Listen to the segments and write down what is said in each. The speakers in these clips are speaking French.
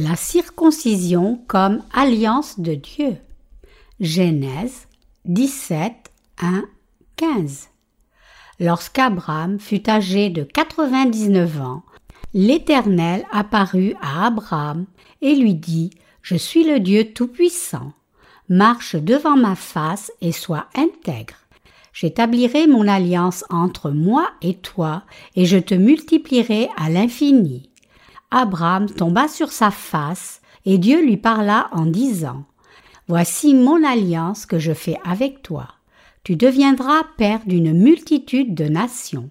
La circoncision comme alliance de Dieu. Genèse 17, 1, 15. Lorsqu'Abraham fut âgé de 99 ans, l'Éternel apparut à Abraham et lui dit Je suis le Dieu Tout-Puissant. Marche devant ma face et sois intègre. J'établirai mon alliance entre moi et toi, et je te multiplierai à l'infini. Abraham tomba sur sa face, et Dieu lui parla en disant Voici mon alliance que je fais avec toi. Tu deviendras père d'une multitude de nations.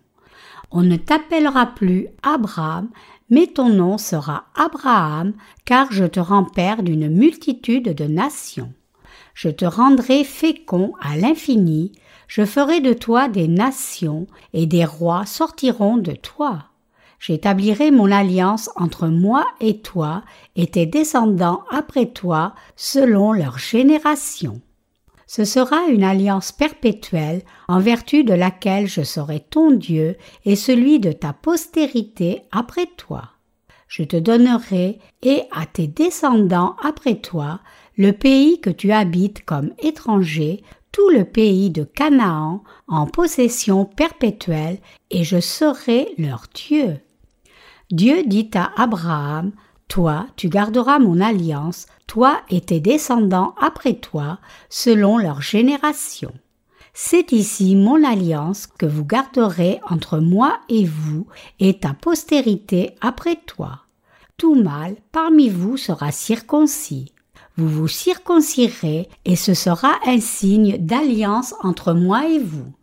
On ne t'appellera plus Abraham, mais ton nom sera Abraham, car je te rends père d'une multitude de nations. Je te rendrai fécond à l'infini, je ferai de toi des nations, et des rois sortiront de toi. J'établirai mon alliance entre moi et toi et tes descendants après toi selon leur génération. Ce sera une alliance perpétuelle en vertu de laquelle je serai ton Dieu et celui de ta postérité après toi. Je te donnerai et à tes descendants après toi le pays que tu habites comme étranger, tout le pays de Canaan en possession perpétuelle, et je serai leur Dieu. Dieu dit à Abraham, Toi, tu garderas mon alliance, toi et tes descendants après toi, selon leur génération. C'est ici mon alliance que vous garderez entre moi et vous et ta postérité après toi. Tout mâle parmi vous sera circoncis. Vous vous circoncirez et ce sera un signe d'alliance entre moi et vous.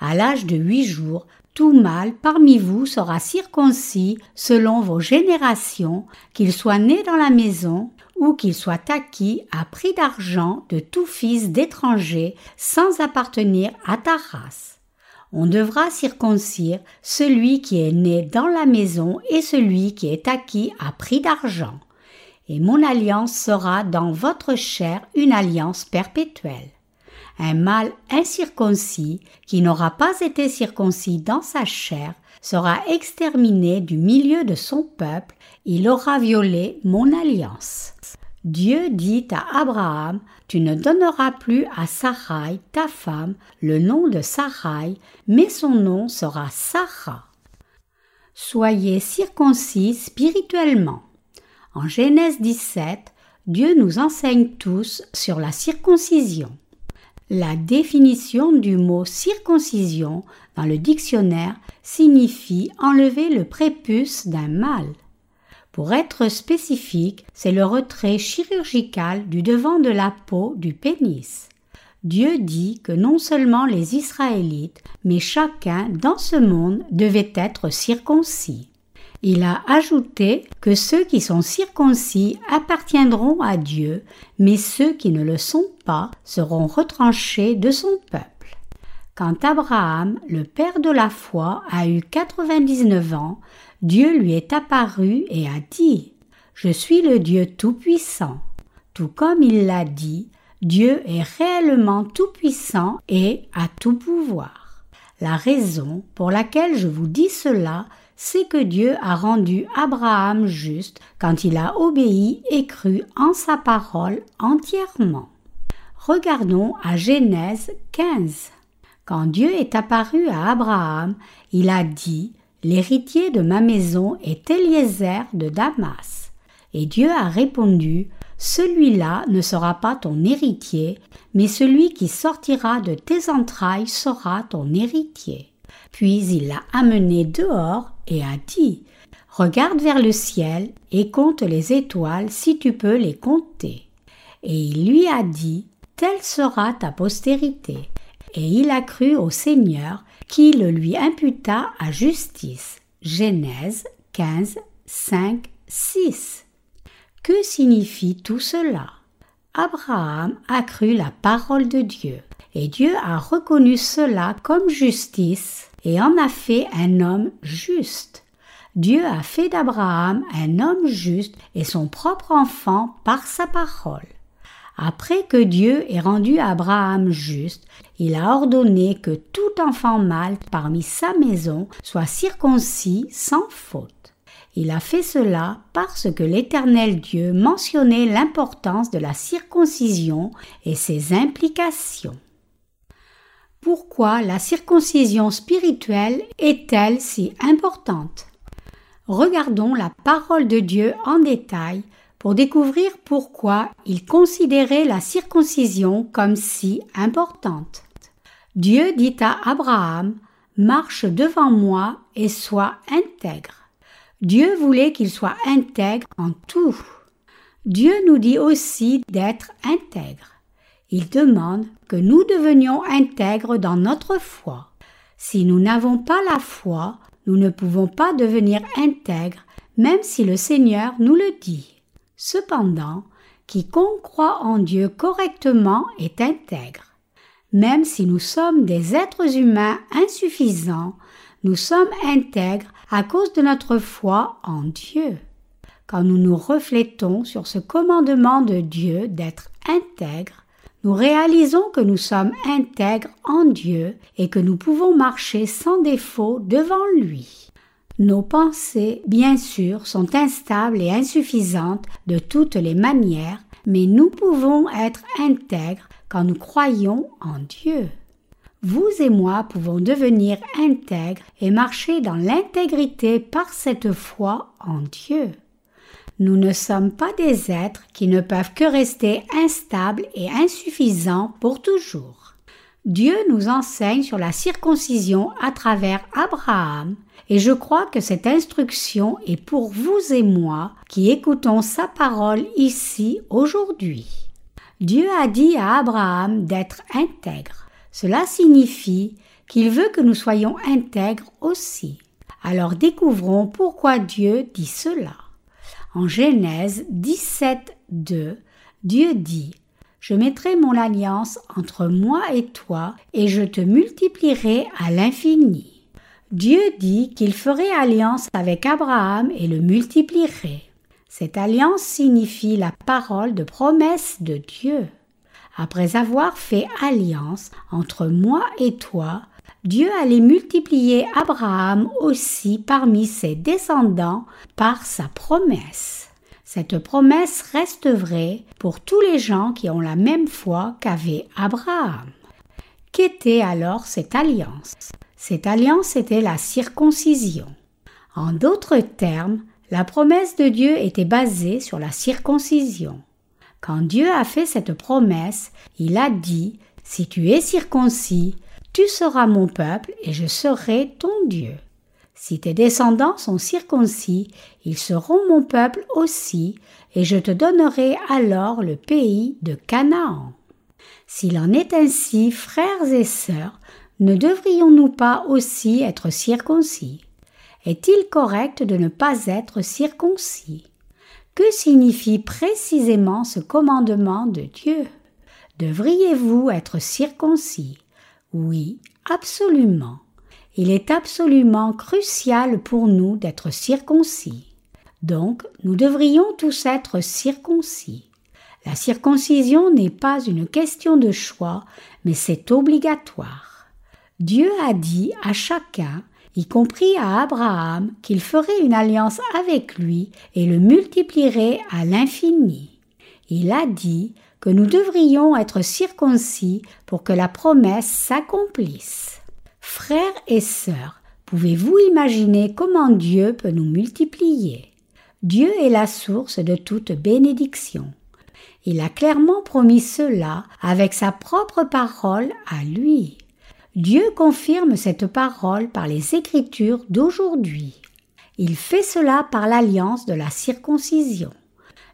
À l'âge de huit jours, tout mâle parmi vous sera circoncis selon vos générations, qu'il soit né dans la maison ou qu'il soit acquis à prix d'argent de tout fils d'étranger sans appartenir à ta race. On devra circoncire celui qui est né dans la maison et celui qui est acquis à prix d'argent. Et mon alliance sera dans votre chair une alliance perpétuelle un mâle incirconcis qui n'aura pas été circoncis dans sa chair sera exterminé du milieu de son peuple, il aura violé mon alliance. Dieu dit à Abraham, Tu ne donneras plus à Sarai, ta femme, le nom de Sarai, mais son nom sera Sarah. Soyez circoncis spirituellement. En Genèse 17, Dieu nous enseigne tous sur la circoncision. La définition du mot circoncision dans le dictionnaire signifie enlever le prépuce d'un mâle. Pour être spécifique, c'est le retrait chirurgical du devant de la peau du pénis. Dieu dit que non seulement les Israélites, mais chacun dans ce monde devait être circoncis. Il a ajouté que ceux qui sont circoncis appartiendront à Dieu, mais ceux qui ne le sont pas seront retranchés de son peuple. Quand Abraham, le père de la foi, a eu 99 ans, Dieu lui est apparu et a dit Je suis le Dieu Tout-Puissant. Tout comme il l'a dit, Dieu est réellement tout-puissant et a tout pouvoir. La raison pour laquelle je vous dis cela, c'est que Dieu a rendu Abraham juste quand il a obéi et cru en sa parole entièrement. Regardons à Genèse 15. Quand Dieu est apparu à Abraham, il a dit L'héritier de ma maison est Eliezer de Damas. Et Dieu a répondu Celui-là ne sera pas ton héritier, mais celui qui sortira de tes entrailles sera ton héritier. Puis il l'a amené dehors et a dit Regarde vers le ciel et compte les étoiles si tu peux les compter. Et il lui a dit Telle sera ta postérité. Et il a cru au Seigneur qui le lui imputa à justice. Genèse 15, 5, 6. Que signifie tout cela? Abraham a cru la parole de Dieu, et Dieu a reconnu cela comme justice et en a fait un homme juste. Dieu a fait d'Abraham un homme juste et son propre enfant par sa parole. Après que Dieu ait rendu Abraham juste, il a ordonné que tout enfant mâle parmi sa maison soit circoncis sans faute. Il a fait cela parce que l'Éternel Dieu mentionnait l'importance de la circoncision et ses implications. Pourquoi la circoncision spirituelle est-elle si importante Regardons la parole de Dieu en détail pour découvrir pourquoi il considérait la circoncision comme si importante. Dieu dit à Abraham Marche devant moi et sois intègre. Dieu voulait qu'il soit intègre en tout. Dieu nous dit aussi d'être intègre. Il demande que nous devenions intègres dans notre foi. Si nous n'avons pas la foi, nous ne pouvons pas devenir intègres, même si le Seigneur nous le dit. Cependant, quiconque croit en Dieu correctement est intègre. Même si nous sommes des êtres humains insuffisants, nous sommes intègres à cause de notre foi en Dieu. Quand nous nous reflétons sur ce commandement de Dieu d'être intègre, nous réalisons que nous sommes intègres en Dieu et que nous pouvons marcher sans défaut devant lui. Nos pensées, bien sûr, sont instables et insuffisantes de toutes les manières, mais nous pouvons être intègres quand nous croyons en Dieu. Vous et moi pouvons devenir intègres et marcher dans l'intégrité par cette foi en Dieu. Nous ne sommes pas des êtres qui ne peuvent que rester instables et insuffisants pour toujours. Dieu nous enseigne sur la circoncision à travers Abraham, et je crois que cette instruction est pour vous et moi qui écoutons sa parole ici aujourd'hui. Dieu a dit à Abraham d'être intègre. Cela signifie qu'il veut que nous soyons intègres aussi. Alors découvrons pourquoi Dieu dit cela. En Genèse 17, 2, Dieu dit Je mettrai mon alliance entre moi et toi, et je te multiplierai à l'infini. Dieu dit qu'il ferait alliance avec Abraham et le multiplierait. Cette alliance signifie la parole de promesse de Dieu. Après avoir fait alliance entre moi et toi, Dieu allait multiplier Abraham aussi parmi ses descendants par sa promesse. Cette promesse reste vraie pour tous les gens qui ont la même foi qu'avait Abraham. Qu'était alors cette alliance? Cette alliance était la circoncision. En d'autres termes, la promesse de Dieu était basée sur la circoncision. Quand Dieu a fait cette promesse, il a dit Si tu es circoncis, tu seras mon peuple et je serai ton Dieu. Si tes descendants sont circoncis, ils seront mon peuple aussi, et je te donnerai alors le pays de Canaan. S'il en est ainsi, frères et sœurs, ne devrions-nous pas aussi être circoncis? Est-il correct de ne pas être circoncis? Que signifie précisément ce commandement de Dieu? Devriez-vous être circoncis? Oui, absolument. Il est absolument crucial pour nous d'être circoncis. Donc, nous devrions tous être circoncis. La circoncision n'est pas une question de choix, mais c'est obligatoire. Dieu a dit à chacun, y compris à Abraham, qu'il ferait une alliance avec lui et le multiplierait à l'infini. Il a dit que nous devrions être circoncis pour que la promesse s'accomplisse. Frères et sœurs, pouvez-vous imaginer comment Dieu peut nous multiplier? Dieu est la source de toute bénédiction. Il a clairement promis cela avec sa propre parole à lui. Dieu confirme cette parole par les Écritures d'aujourd'hui. Il fait cela par l'alliance de la circoncision.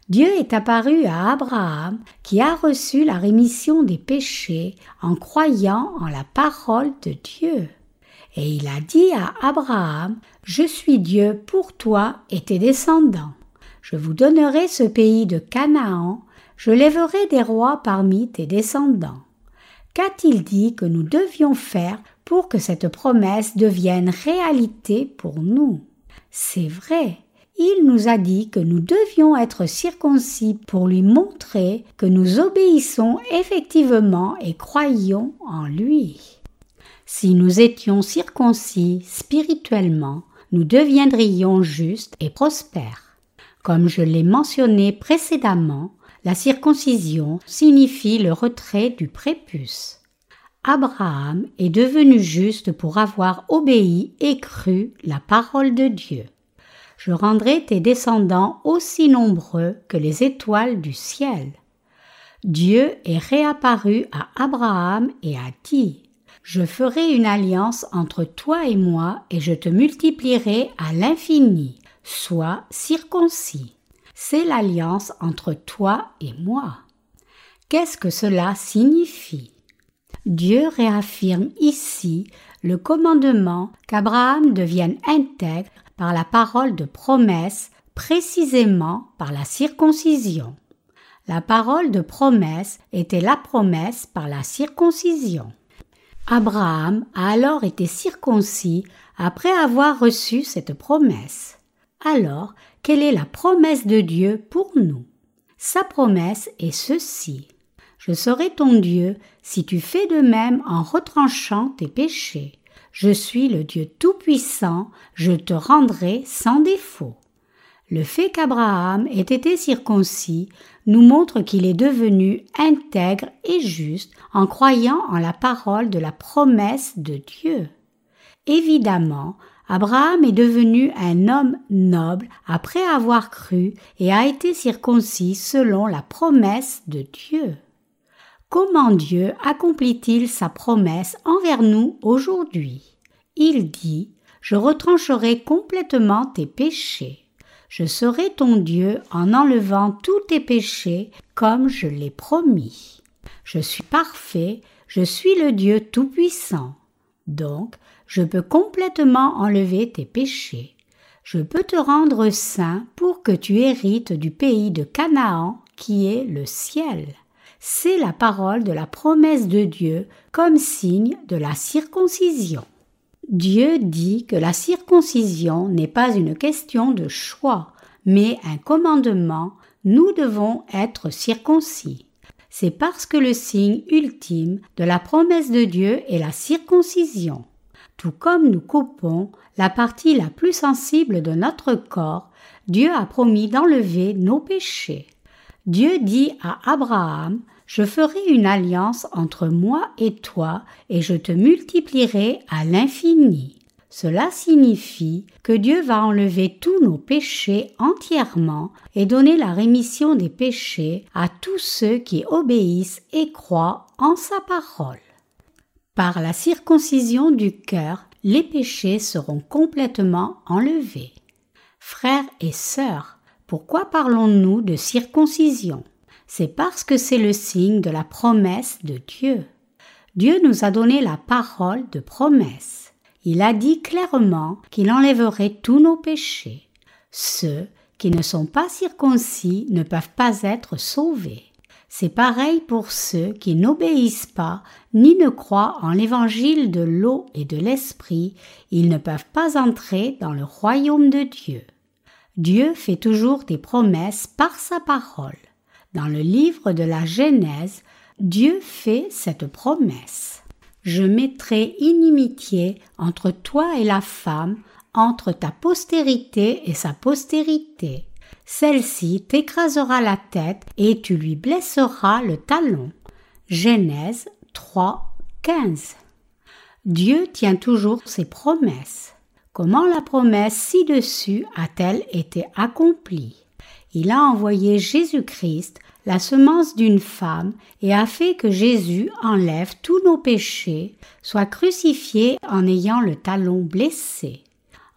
Dieu est apparu à Abraham qui a reçu la rémission des péchés en croyant en la parole de Dieu. Et il a dit à Abraham, Je suis Dieu pour toi et tes descendants. Je vous donnerai ce pays de Canaan, je lèverai des rois parmi tes descendants. Qu'a-t-il dit que nous devions faire pour que cette promesse devienne réalité pour nous? C'est vrai, il nous a dit que nous devions être circoncis pour lui montrer que nous obéissons effectivement et croyons en lui. Si nous étions circoncis spirituellement, nous deviendrions justes et prospères. Comme je l'ai mentionné précédemment, la circoncision signifie le retrait du prépuce. Abraham est devenu juste pour avoir obéi et cru la parole de Dieu. Je rendrai tes descendants aussi nombreux que les étoiles du ciel. Dieu est réapparu à Abraham et a dit Je ferai une alliance entre toi et moi et je te multiplierai à l'infini, sois circoncis. C'est l'alliance entre toi et moi. Qu'est-ce que cela signifie? Dieu réaffirme ici le commandement qu'Abraham devienne intègre par la parole de promesse, précisément par la circoncision. La parole de promesse était la promesse par la circoncision. Abraham a alors été circoncis après avoir reçu cette promesse. Alors, quelle est la promesse de Dieu pour nous? Sa promesse est ceci. Je serai ton Dieu si tu fais de même en retranchant tes péchés. Je suis le Dieu Tout-Puissant, je te rendrai sans défaut. Le fait qu'Abraham ait été circoncis nous montre qu'il est devenu intègre et juste en croyant en la parole de la promesse de Dieu. Évidemment, Abraham est devenu un homme noble après avoir cru et a été circoncis selon la promesse de Dieu. Comment Dieu accomplit-il sa promesse envers nous aujourd'hui? Il dit Je retrancherai complètement tes péchés. Je serai ton Dieu en enlevant tous tes péchés comme je l'ai promis. Je suis parfait, je suis le Dieu Tout-Puissant. Donc, je peux complètement enlever tes péchés. Je peux te rendre saint pour que tu hérites du pays de Canaan qui est le ciel c'est la parole de la promesse de Dieu comme signe de la circoncision. Dieu dit que la circoncision n'est pas une question de choix, mais un commandement, nous devons être circoncis. C'est parce que le signe ultime de la promesse de Dieu est la circoncision. Tout comme nous coupons la partie la plus sensible de notre corps, Dieu a promis d'enlever nos péchés. Dieu dit à Abraham je ferai une alliance entre moi et toi, et je te multiplierai à l'infini. Cela signifie que Dieu va enlever tous nos péchés entièrement et donner la rémission des péchés à tous ceux qui obéissent et croient en sa parole. Par la circoncision du cœur, les péchés seront complètement enlevés. Frères et sœurs, pourquoi parlons-nous de circoncision? C'est parce que c'est le signe de la promesse de Dieu. Dieu nous a donné la parole de promesse. Il a dit clairement qu'il enlèverait tous nos péchés. Ceux qui ne sont pas circoncis ne peuvent pas être sauvés. C'est pareil pour ceux qui n'obéissent pas ni ne croient en l'évangile de l'eau et de l'esprit, ils ne peuvent pas entrer dans le royaume de Dieu. Dieu fait toujours des promesses par sa parole. Dans le livre de la Genèse, Dieu fait cette promesse. Je mettrai inimitié entre toi et la femme, entre ta postérité et sa postérité. Celle-ci t'écrasera la tête et tu lui blesseras le talon. Genèse 3, 15. Dieu tient toujours ses promesses. Comment la promesse ci-dessus a-t-elle été accomplie? Il a envoyé Jésus-Christ la semence d'une femme et a fait que Jésus enlève tous nos péchés, soit crucifié en ayant le talon blessé.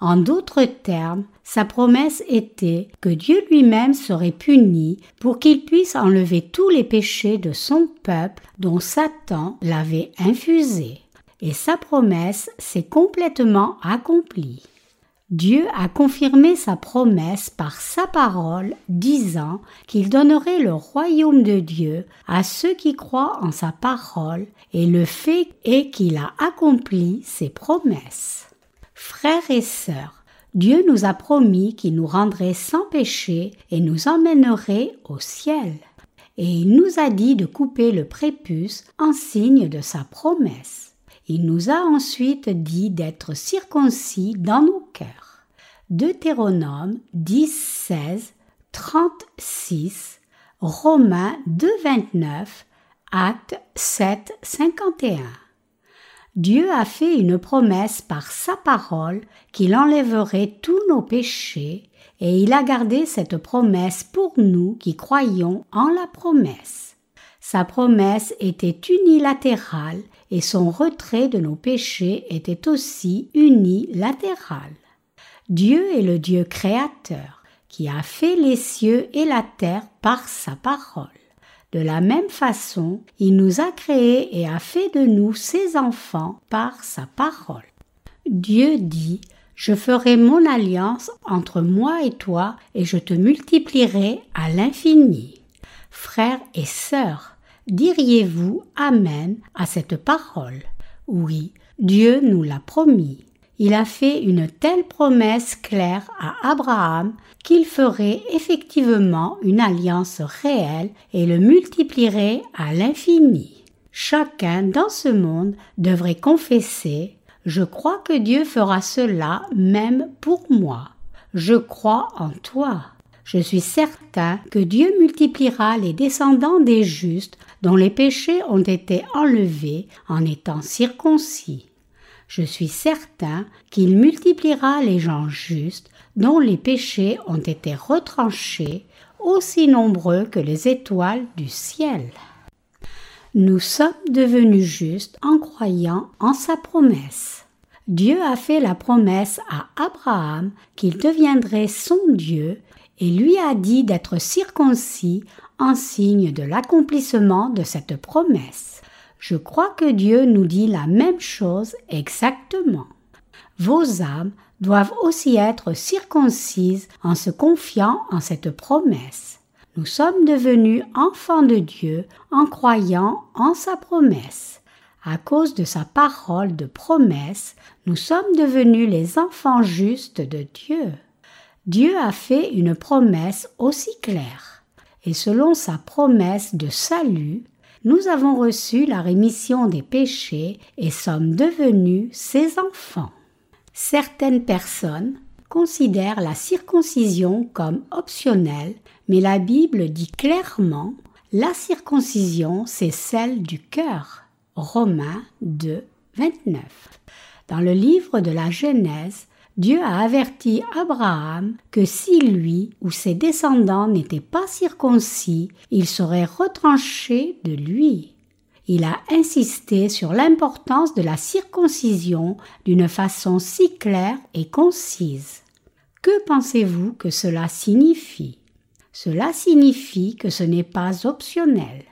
En d'autres termes, sa promesse était que Dieu lui-même serait puni pour qu'il puisse enlever tous les péchés de son peuple dont Satan l'avait infusé. Et sa promesse s'est complètement accomplie. Dieu a confirmé sa promesse par sa parole, disant qu'il donnerait le royaume de Dieu à ceux qui croient en sa parole, et le fait est qu'il a accompli ses promesses. Frères et sœurs, Dieu nous a promis qu'il nous rendrait sans péché et nous emmènerait au ciel. Et il nous a dit de couper le prépuce en signe de sa promesse. Il nous a ensuite dit d'être circoncis dans nos cœurs. Deutéronome 10, 16, 36, Romains 2, 29, Actes 7, 51. Dieu a fait une promesse par sa parole qu'il enlèverait tous nos péchés, et il a gardé cette promesse pour nous qui croyons en la promesse. Sa promesse était unilatérale et son retrait de nos péchés était aussi unilatéral. Dieu est le Dieu créateur qui a fait les cieux et la terre par sa parole. De la même façon, il nous a créés et a fait de nous ses enfants par sa parole. Dieu dit Je ferai mon alliance entre moi et toi et je te multiplierai à l'infini. Frères et sœurs, diriez-vous Amen à cette parole? Oui, Dieu nous l'a promis il a fait une telle promesse claire à Abraham qu'il ferait effectivement une alliance réelle et le multiplierait à l'infini. Chacun dans ce monde devrait confesser Je crois que Dieu fera cela même pour moi. Je crois en toi. Je suis certain que Dieu multipliera les descendants des justes dont les péchés ont été enlevés en étant circoncis je suis certain qu'il multipliera les gens justes dont les péchés ont été retranchés, aussi nombreux que les étoiles du ciel. Nous sommes devenus justes en croyant en sa promesse. Dieu a fait la promesse à Abraham qu'il deviendrait son Dieu et lui a dit d'être circoncis en signe de l'accomplissement de cette promesse. Je crois que Dieu nous dit la même chose exactement. Vos âmes doivent aussi être circoncises en se confiant en cette promesse. Nous sommes devenus enfants de Dieu en croyant en sa promesse. À cause de sa parole de promesse, nous sommes devenus les enfants justes de Dieu. Dieu a fait une promesse aussi claire. Et selon sa promesse de salut, nous avons reçu la rémission des péchés et sommes devenus ses enfants. Certaines personnes considèrent la circoncision comme optionnelle, mais la Bible dit clairement la circoncision, c'est celle du cœur. Romains 2, 29. Dans le livre de la Genèse, Dieu a averti Abraham que si lui ou ses descendants n'étaient pas circoncis, ils seraient retranchés de lui. Il a insisté sur l'importance de la circoncision d'une façon si claire et concise. Que pensez-vous que cela signifie? Cela signifie que ce n'est pas optionnel.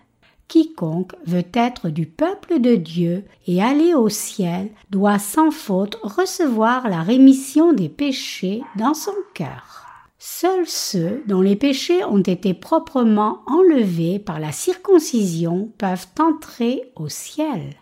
Quiconque veut être du peuple de Dieu et aller au ciel doit sans faute recevoir la rémission des péchés dans son cœur. Seuls ceux dont les péchés ont été proprement enlevés par la circoncision peuvent entrer au ciel.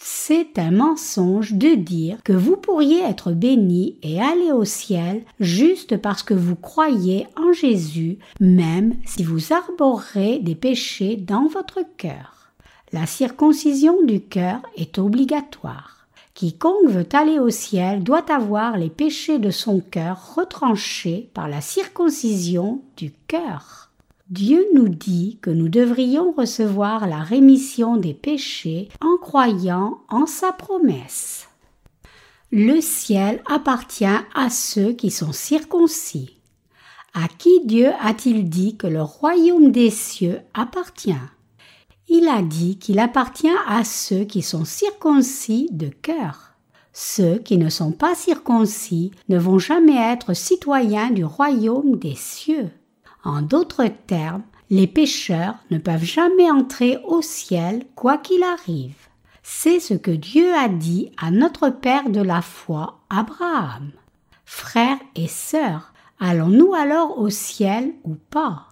C'est un mensonge de dire que vous pourriez être béni et aller au ciel juste parce que vous croyez en Jésus, même si vous arborez des péchés dans votre cœur. La circoncision du cœur est obligatoire. Quiconque veut aller au ciel doit avoir les péchés de son cœur retranchés par la circoncision du cœur. Dieu nous dit que nous devrions recevoir la rémission des péchés en croyant en sa promesse. Le ciel appartient à ceux qui sont circoncis. À qui Dieu a-t-il dit que le royaume des cieux appartient? Il a dit qu'il appartient à ceux qui sont circoncis de cœur. Ceux qui ne sont pas circoncis ne vont jamais être citoyens du royaume des cieux. En d'autres termes, les pécheurs ne peuvent jamais entrer au ciel quoi qu'il arrive. C'est ce que Dieu a dit à notre Père de la foi, Abraham. Frères et sœurs, allons-nous alors au ciel ou pas?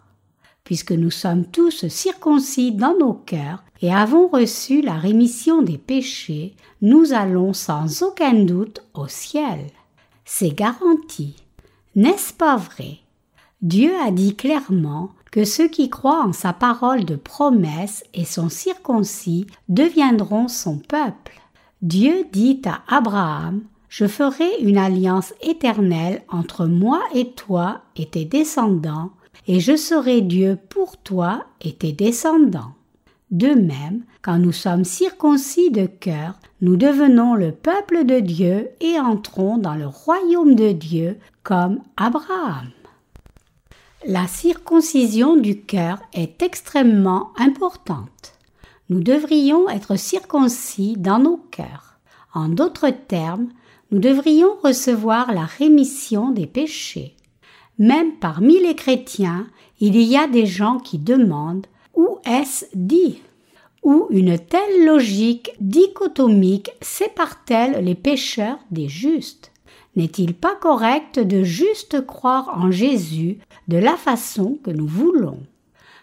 Puisque nous sommes tous circoncis dans nos cœurs et avons reçu la rémission des péchés, nous allons sans aucun doute au ciel. C'est garanti. N'est-ce pas vrai? Dieu a dit clairement que ceux qui croient en sa parole de promesse et sont circoncis deviendront son peuple. Dieu dit à Abraham Je ferai une alliance éternelle entre moi et toi et tes descendants, et je serai Dieu pour toi et tes descendants. De même, quand nous sommes circoncis de cœur, nous devenons le peuple de Dieu et entrons dans le royaume de Dieu comme Abraham. La circoncision du cœur est extrêmement importante. Nous devrions être circoncis dans nos cœurs. En d'autres termes, nous devrions recevoir la rémission des péchés. Même parmi les chrétiens, il y a des gens qui demandent où est-ce dit? Où une telle logique dichotomique sépare-t-elle les pécheurs des justes? N'est-il pas correct de juste croire en Jésus de la façon que nous voulons?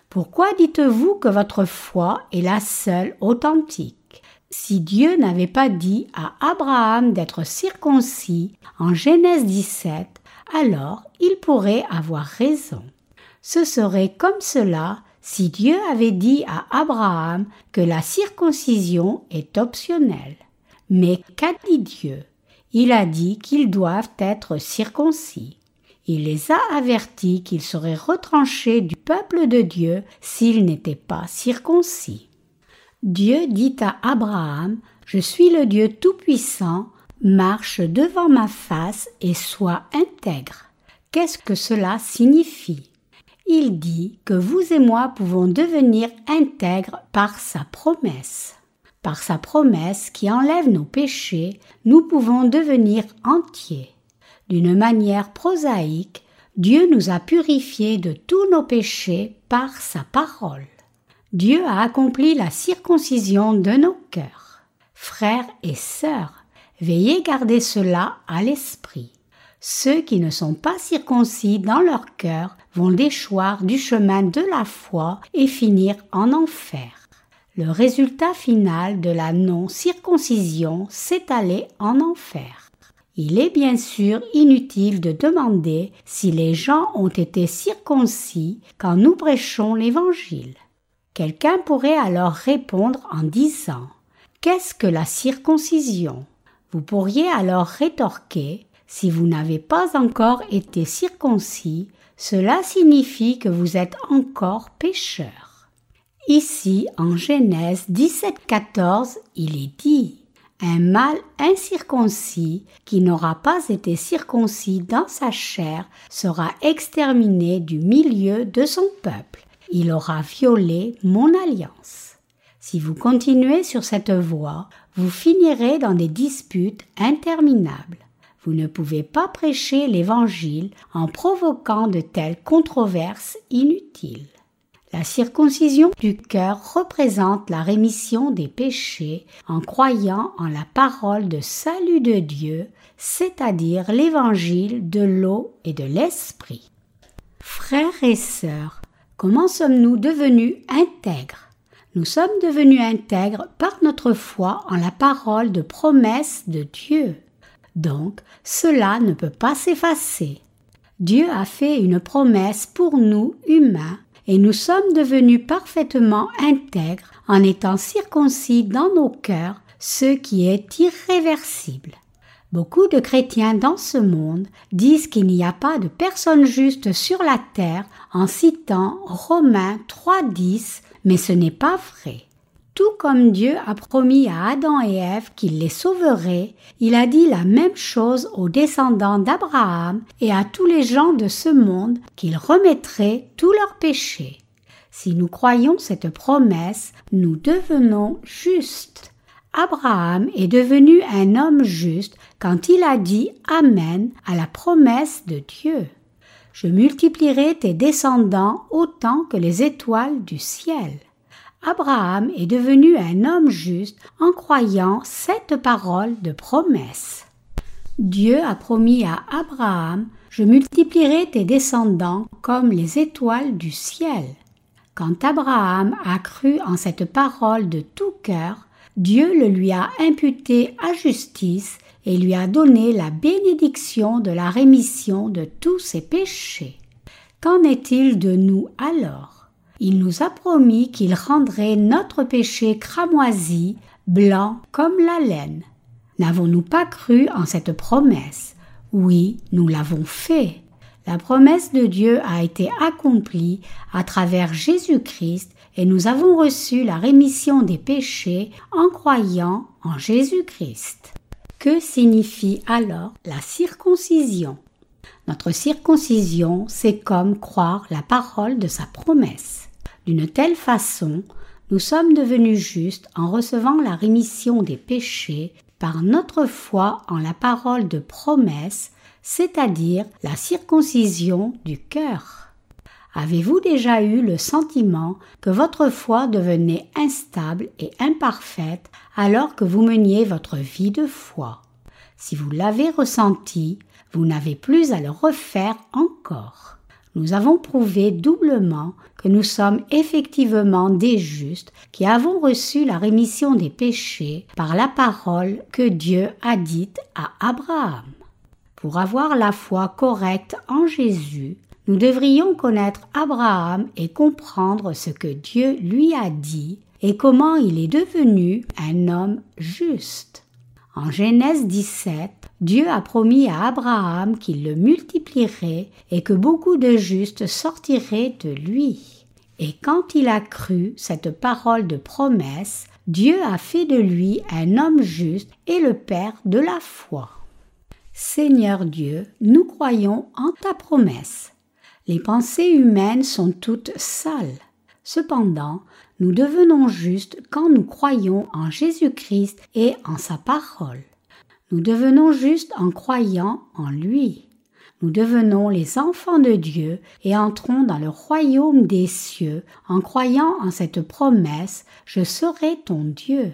Pourquoi dites-vous que votre foi est la seule authentique? Si Dieu n'avait pas dit à Abraham d'être circoncis en Genèse 17, alors il pourrait avoir raison. Ce serait comme cela si Dieu avait dit à Abraham que la circoncision est optionnelle. Mais qu'a dit Dieu? Il a dit qu'ils doivent être circoncis. Il les a avertis qu'ils seraient retranchés du peuple de Dieu s'ils n'étaient pas circoncis. Dieu dit à Abraham, Je suis le Dieu Tout-Puissant, marche devant ma face et sois intègre. Qu'est-ce que cela signifie? Il dit que vous et moi pouvons devenir intègres par sa promesse. Par sa promesse qui enlève nos péchés, nous pouvons devenir entiers. D'une manière prosaïque, Dieu nous a purifiés de tous nos péchés par sa parole. Dieu a accompli la circoncision de nos cœurs. Frères et sœurs, veillez garder cela à l'esprit. Ceux qui ne sont pas circoncis dans leur cœur vont déchoir du chemin de la foi et finir en enfer. Le résultat final de la non-circoncision s'est allé en enfer. Il est bien sûr inutile de demander si les gens ont été circoncis quand nous prêchons l'Évangile. Quelqu'un pourrait alors répondre en disant Qu'est-ce que la circoncision? Vous pourriez alors rétorquer Si vous n'avez pas encore été circoncis, cela signifie que vous êtes encore pécheur. Ici, en Genèse 17.14, il est dit Un mâle incirconcis qui n'aura pas été circoncis dans sa chair sera exterminé du milieu de son peuple. Il aura violé mon alliance. Si vous continuez sur cette voie, vous finirez dans des disputes interminables. Vous ne pouvez pas prêcher l'Évangile en provoquant de telles controverses inutiles. La circoncision du cœur représente la rémission des péchés en croyant en la parole de salut de Dieu, c'est-à-dire l'évangile de l'eau et de l'esprit. Frères et sœurs, comment sommes-nous devenus intègres? Nous sommes devenus intègres par notre foi en la parole de promesse de Dieu. Donc, cela ne peut pas s'effacer. Dieu a fait une promesse pour nous humains et nous sommes devenus parfaitement intègres en étant circoncis dans nos cœurs, ce qui est irréversible. Beaucoup de chrétiens dans ce monde disent qu'il n'y a pas de personne juste sur la terre en citant Romains 3.10, mais ce n'est pas vrai. Tout comme Dieu a promis à Adam et Ève qu'il les sauverait, il a dit la même chose aux descendants d'Abraham et à tous les gens de ce monde qu'il remettrait tous leurs péchés. Si nous croyons cette promesse, nous devenons justes. Abraham est devenu un homme juste quand il a dit Amen à la promesse de Dieu. Je multiplierai tes descendants autant que les étoiles du ciel. Abraham est devenu un homme juste en croyant cette parole de promesse. Dieu a promis à Abraham Je multiplierai tes descendants comme les étoiles du ciel. Quand Abraham a cru en cette parole de tout cœur, Dieu le lui a imputé à justice et lui a donné la bénédiction de la rémission de tous ses péchés. Qu'en est-il de nous alors? Il nous a promis qu'il rendrait notre péché cramoisi, blanc comme la laine. N'avons-nous pas cru en cette promesse? Oui, nous l'avons fait. La promesse de Dieu a été accomplie à travers Jésus-Christ et nous avons reçu la rémission des péchés en croyant en Jésus-Christ. Que signifie alors la circoncision? Notre circoncision, c'est comme croire la parole de sa promesse. D'une telle façon, nous sommes devenus justes en recevant la rémission des péchés par notre foi en la parole de promesse, c'est-à-dire la circoncision du cœur. Avez-vous déjà eu le sentiment que votre foi devenait instable et imparfaite alors que vous meniez votre vie de foi? Si vous l'avez ressenti, vous n'avez plus à le refaire encore. Nous avons prouvé doublement que nous sommes effectivement des justes qui avons reçu la rémission des péchés par la parole que Dieu a dite à Abraham. Pour avoir la foi correcte en Jésus, nous devrions connaître Abraham et comprendre ce que Dieu lui a dit et comment il est devenu un homme juste. En Genèse 17, Dieu a promis à Abraham qu'il le multiplierait et que beaucoup de justes sortiraient de lui. Et quand il a cru cette parole de promesse, Dieu a fait de lui un homme juste et le Père de la foi. Seigneur Dieu, nous croyons en ta promesse. Les pensées humaines sont toutes sales. Cependant, nous devenons justes quand nous croyons en Jésus-Christ et en sa parole. Nous devenons justes en croyant en lui. Nous devenons les enfants de Dieu et entrons dans le royaume des cieux en croyant en cette promesse Je serai ton Dieu.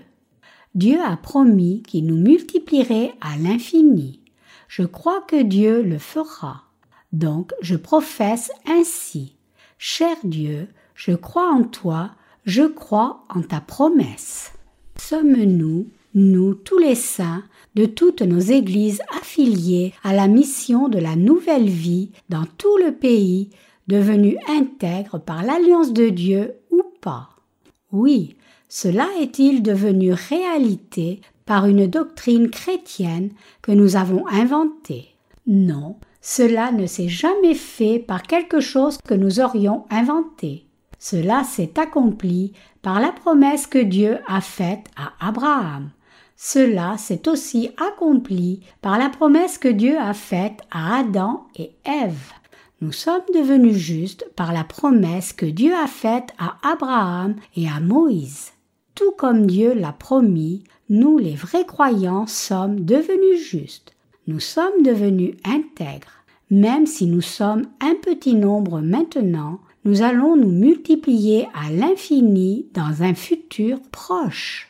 Dieu a promis qu'il nous multiplierait à l'infini. Je crois que Dieu le fera. Donc je professe ainsi. Cher Dieu, je crois en toi, je crois en ta promesse. Sommes-nous, nous tous les saints, de toutes nos églises affiliées à la mission de la nouvelle vie dans tout le pays, devenues intègres par l'alliance de Dieu ou pas Oui, cela est-il devenu réalité par une doctrine chrétienne que nous avons inventée? Non, cela ne s'est jamais fait par quelque chose que nous aurions inventé. Cela s'est accompli par la promesse que Dieu a faite à Abraham. Cela s'est aussi accompli par la promesse que Dieu a faite à Adam et Ève. Nous sommes devenus justes par la promesse que Dieu a faite à Abraham et à Moïse. Tout comme Dieu l'a promis, nous les vrais croyants sommes devenus justes. Nous sommes devenus intègres. Même si nous sommes un petit nombre maintenant, nous allons nous multiplier à l'infini dans un futur proche.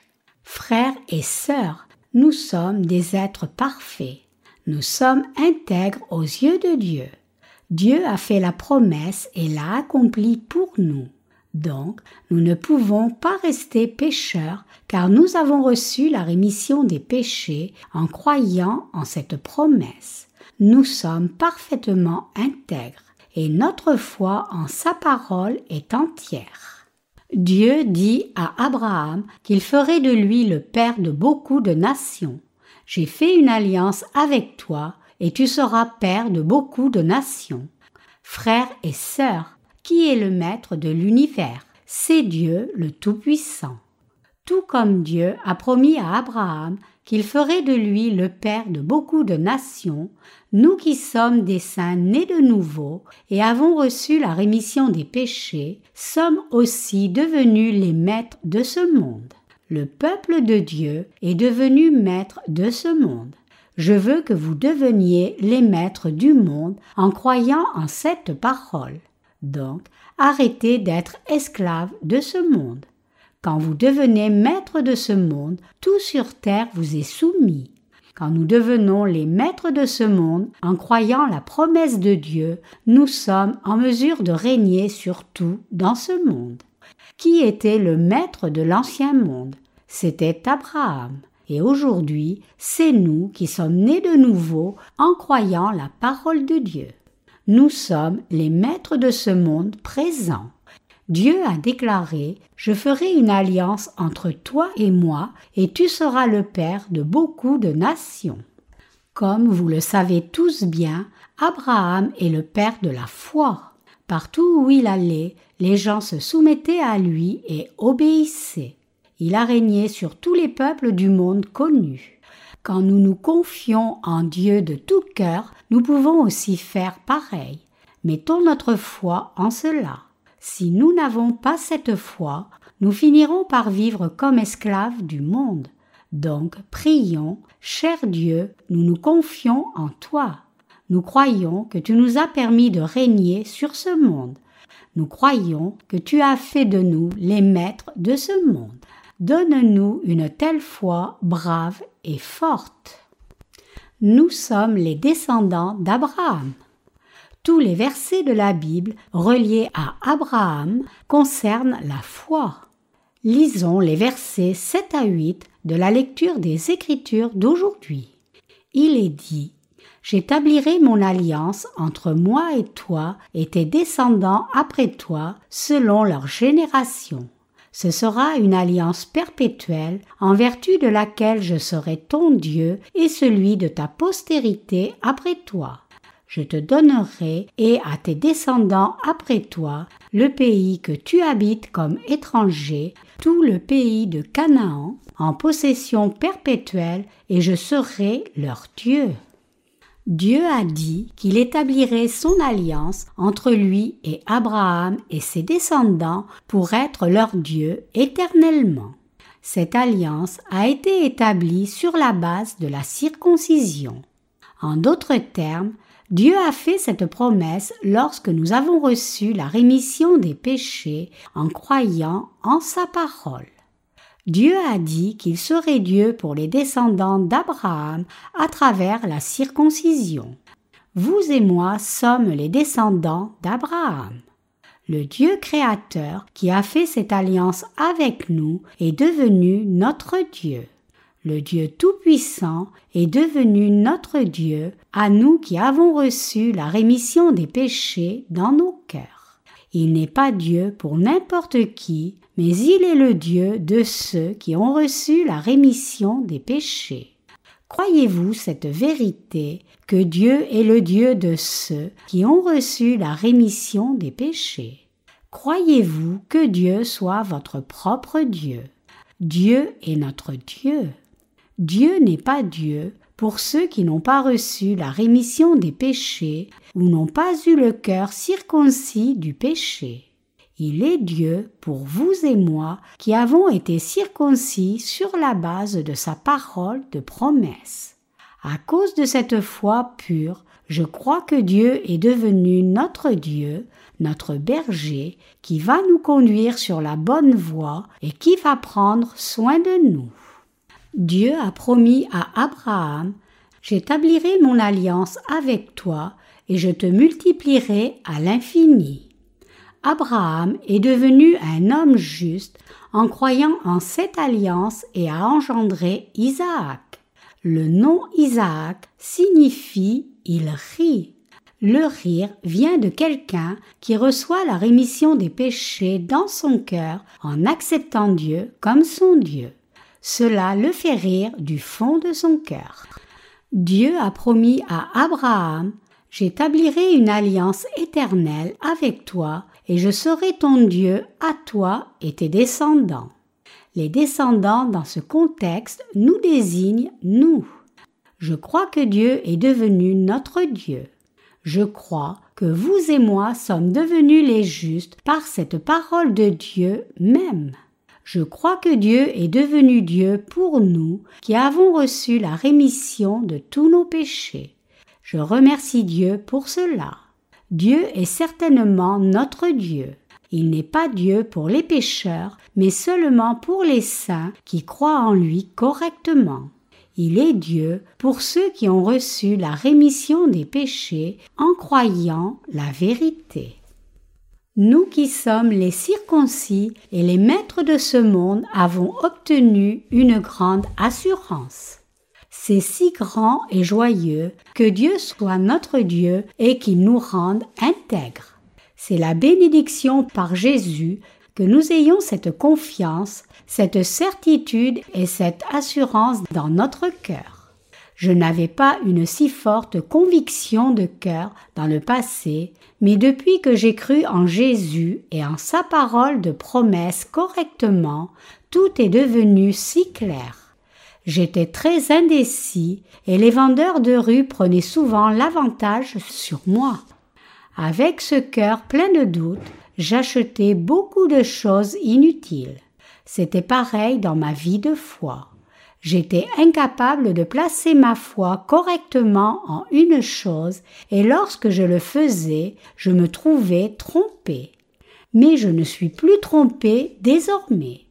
Frères et sœurs, nous sommes des êtres parfaits. Nous sommes intègres aux yeux de Dieu. Dieu a fait la promesse et l'a accomplie pour nous. Donc, nous ne pouvons pas rester pécheurs car nous avons reçu la rémission des péchés en croyant en cette promesse. Nous sommes parfaitement intègres et notre foi en sa parole est entière. Dieu dit à Abraham qu'il ferait de lui le père de beaucoup de nations. J'ai fait une alliance avec toi et tu seras père de beaucoup de nations. Frères et sœurs, qui est le maître de l'univers? C'est Dieu le Tout-Puissant. Tout comme Dieu a promis à Abraham qu'il ferait de lui le père de beaucoup de nations, nous qui sommes des saints nés de nouveau et avons reçu la rémission des péchés, sommes aussi devenus les maîtres de ce monde. Le peuple de Dieu est devenu maître de ce monde. Je veux que vous deveniez les maîtres du monde en croyant en cette parole. Donc, arrêtez d'être esclaves de ce monde. Quand vous devenez maître de ce monde, tout sur terre vous est soumis. Quand nous devenons les maîtres de ce monde, en croyant la promesse de Dieu, nous sommes en mesure de régner sur tout dans ce monde. Qui était le maître de l'ancien monde? C'était Abraham. Et aujourd'hui, c'est nous qui sommes nés de nouveau en croyant la parole de Dieu. Nous sommes les maîtres de ce monde présent. Dieu a déclaré Je ferai une alliance entre toi et moi, et tu seras le père de beaucoup de nations. Comme vous le savez tous bien, Abraham est le père de la foi. Partout où il allait, les gens se soumettaient à lui et obéissaient. Il a régné sur tous les peuples du monde connu. Quand nous nous confions en Dieu de tout cœur, nous pouvons aussi faire pareil. Mettons notre foi en cela. Si nous n'avons pas cette foi, nous finirons par vivre comme esclaves du monde. Donc prions, cher Dieu, nous nous confions en toi. Nous croyons que tu nous as permis de régner sur ce monde. Nous croyons que tu as fait de nous les maîtres de ce monde. Donne-nous une telle foi brave et forte. Nous sommes les descendants d'Abraham. Tous les versets de la Bible reliés à Abraham concernent la foi. Lisons les versets 7 à 8 de la lecture des Écritures d'aujourd'hui. Il est dit J'établirai mon alliance entre moi et toi et tes descendants après toi selon leur génération. Ce sera une alliance perpétuelle en vertu de laquelle je serai ton Dieu et celui de ta postérité après toi je te donnerai et à tes descendants après toi le pays que tu habites comme étranger, tout le pays de Canaan, en possession perpétuelle, et je serai leur Dieu. Dieu a dit qu'il établirait son alliance entre lui et Abraham et ses descendants pour être leur Dieu éternellement. Cette alliance a été établie sur la base de la circoncision. En d'autres termes, Dieu a fait cette promesse lorsque nous avons reçu la rémission des péchés en croyant en sa parole. Dieu a dit qu'il serait Dieu pour les descendants d'Abraham à travers la circoncision. Vous et moi sommes les descendants d'Abraham. Le Dieu créateur qui a fait cette alliance avec nous est devenu notre Dieu. Le Dieu Tout-Puissant est devenu notre Dieu, à nous qui avons reçu la rémission des péchés dans nos cœurs. Il n'est pas Dieu pour n'importe qui, mais il est le Dieu de ceux qui ont reçu la rémission des péchés. Croyez-vous cette vérité que Dieu est le Dieu de ceux qui ont reçu la rémission des péchés? Croyez-vous que Dieu soit votre propre Dieu? Dieu est notre Dieu. Dieu n'est pas Dieu pour ceux qui n'ont pas reçu la rémission des péchés ou n'ont pas eu le cœur circoncis du péché. Il est Dieu pour vous et moi qui avons été circoncis sur la base de sa parole de promesse. À cause de cette foi pure, je crois que Dieu est devenu notre Dieu, notre berger, qui va nous conduire sur la bonne voie et qui va prendre soin de nous. Dieu a promis à Abraham J'établirai mon alliance avec toi et je te multiplierai à l'infini. Abraham est devenu un homme juste en croyant en cette alliance et a engendré Isaac. Le nom Isaac signifie il rit. Le rire vient de quelqu'un qui reçoit la rémission des péchés dans son cœur en acceptant Dieu comme son Dieu. Cela le fait rire du fond de son cœur. Dieu a promis à Abraham J'établirai une alliance éternelle avec toi, et je serai ton Dieu à toi et tes descendants. Les descendants dans ce contexte nous désignent nous. Je crois que Dieu est devenu notre Dieu. Je crois que vous et moi sommes devenus les justes par cette parole de Dieu même. Je crois que Dieu est devenu Dieu pour nous qui avons reçu la rémission de tous nos péchés. Je remercie Dieu pour cela. Dieu est certainement notre Dieu. Il n'est pas Dieu pour les pécheurs, mais seulement pour les saints qui croient en lui correctement. Il est Dieu pour ceux qui ont reçu la rémission des péchés en croyant la vérité. Nous qui sommes les circoncis et les maîtres de ce monde avons obtenu une grande assurance. C'est si grand et joyeux que Dieu soit notre Dieu et qu'il nous rende intègres. C'est la bénédiction par Jésus que nous ayons cette confiance, cette certitude et cette assurance dans notre cœur. Je n'avais pas une si forte conviction de cœur dans le passé, mais depuis que j'ai cru en Jésus et en sa parole de promesse correctement, tout est devenu si clair. J'étais très indécis et les vendeurs de rue prenaient souvent l'avantage sur moi. Avec ce cœur plein de doutes, j'achetais beaucoup de choses inutiles. C'était pareil dans ma vie de foi. J'étais incapable de placer ma foi correctement en une chose, et lorsque je le faisais, je me trouvais trompé. Mais je ne suis plus trompé désormais.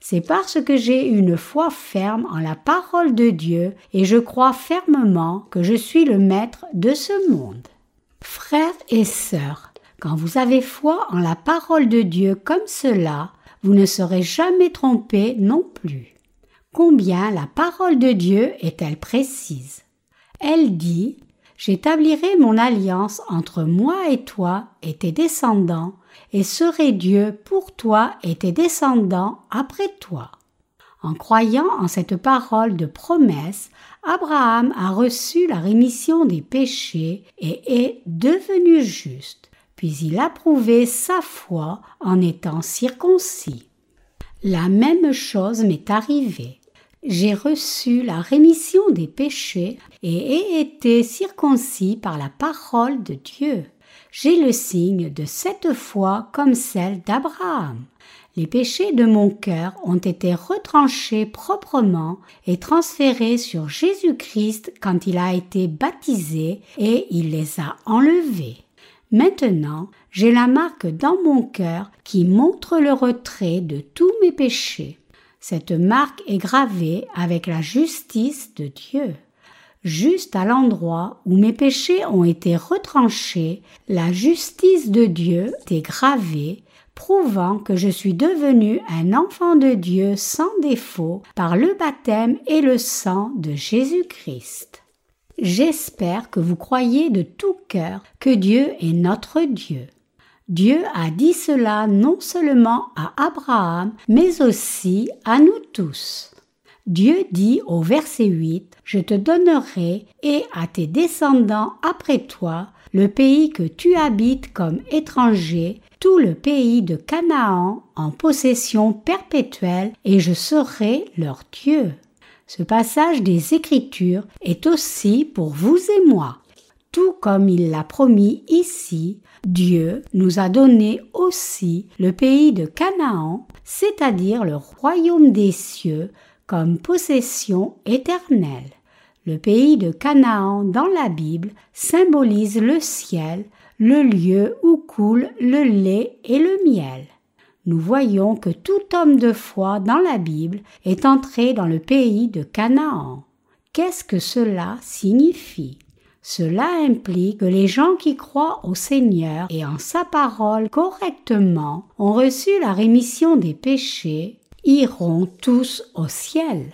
C'est parce que j'ai une foi ferme en la parole de Dieu et je crois fermement que je suis le maître de ce monde. Frères et sœurs, quand vous avez foi en la parole de Dieu comme cela, vous ne serez jamais trompés non plus. Combien la parole de Dieu est-elle précise Elle dit J'établirai mon alliance entre moi et toi et tes descendants, et serai Dieu pour toi et tes descendants après toi. En croyant en cette parole de promesse, Abraham a reçu la rémission des péchés et est devenu juste puis il a prouvé sa foi en étant circoncis. La même chose m'est arrivée. J'ai reçu la rémission des péchés et ai été circoncis par la parole de Dieu. J'ai le signe de cette foi comme celle d'Abraham. Les péchés de mon cœur ont été retranchés proprement et transférés sur Jésus-Christ quand il a été baptisé et il les a enlevés. Maintenant, j'ai la marque dans mon cœur qui montre le retrait de tous mes péchés. Cette marque est gravée avec la justice de Dieu. Juste à l'endroit où mes péchés ont été retranchés, la justice de Dieu est gravée, prouvant que je suis devenu un enfant de Dieu sans défaut par le baptême et le sang de Jésus-Christ. J'espère que vous croyez de tout cœur que Dieu est notre Dieu. Dieu a dit cela non seulement à Abraham, mais aussi à nous tous. Dieu dit au verset 8, Je te donnerai et à tes descendants après toi le pays que tu habites comme étranger, tout le pays de Canaan en possession perpétuelle, et je serai leur Dieu. Ce passage des Écritures est aussi pour vous et moi. Tout comme il l'a promis ici, Dieu nous a donné aussi le pays de Canaan, c'est-à-dire le royaume des cieux, comme possession éternelle. Le pays de Canaan dans la Bible symbolise le ciel, le lieu où coule le lait et le miel nous voyons que tout homme de foi dans la Bible est entré dans le pays de Canaan. Qu'est-ce que cela signifie? Cela implique que les gens qui croient au Seigneur et en sa parole correctement ont reçu la rémission des péchés, iront tous au ciel.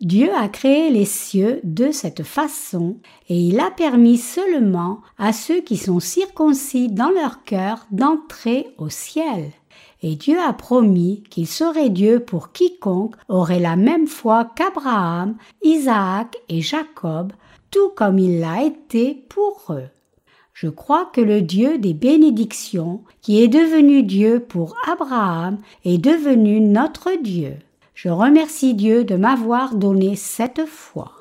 Dieu a créé les cieux de cette façon et il a permis seulement à ceux qui sont circoncis dans leur cœur d'entrer au ciel et Dieu a promis qu'il serait Dieu pour quiconque aurait la même foi qu'Abraham, Isaac et Jacob, tout comme il l'a été pour eux. Je crois que le Dieu des bénédictions, qui est devenu Dieu pour Abraham, est devenu notre Dieu. Je remercie Dieu de m'avoir donné cette foi.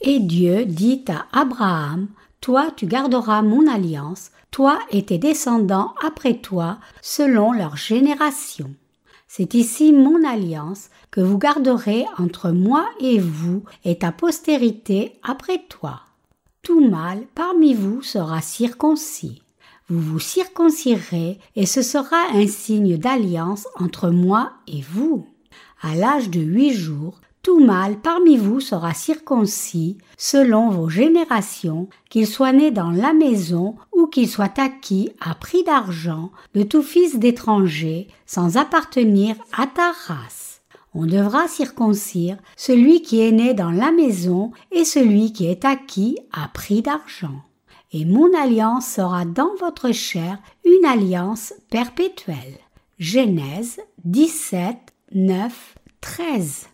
Et Dieu dit à Abraham, Toi tu garderas mon alliance, toi et tes descendants après toi, selon leur génération. C'est ici mon alliance que vous garderez entre moi et vous et ta postérité après toi. Tout mâle parmi vous sera circoncis. Vous vous circoncirez et ce sera un signe d'alliance entre moi et vous. À l'âge de huit jours, tout mâle parmi vous sera circoncis selon vos générations, qu'il soit né dans la maison ou qu'il soit acquis à prix d'argent de tout fils d'étranger sans appartenir à ta race. On devra circoncire celui qui est né dans la maison et celui qui est acquis à prix d'argent. et mon alliance sera dans votre chair une alliance perpétuelle. Genèse 17, 9, 13.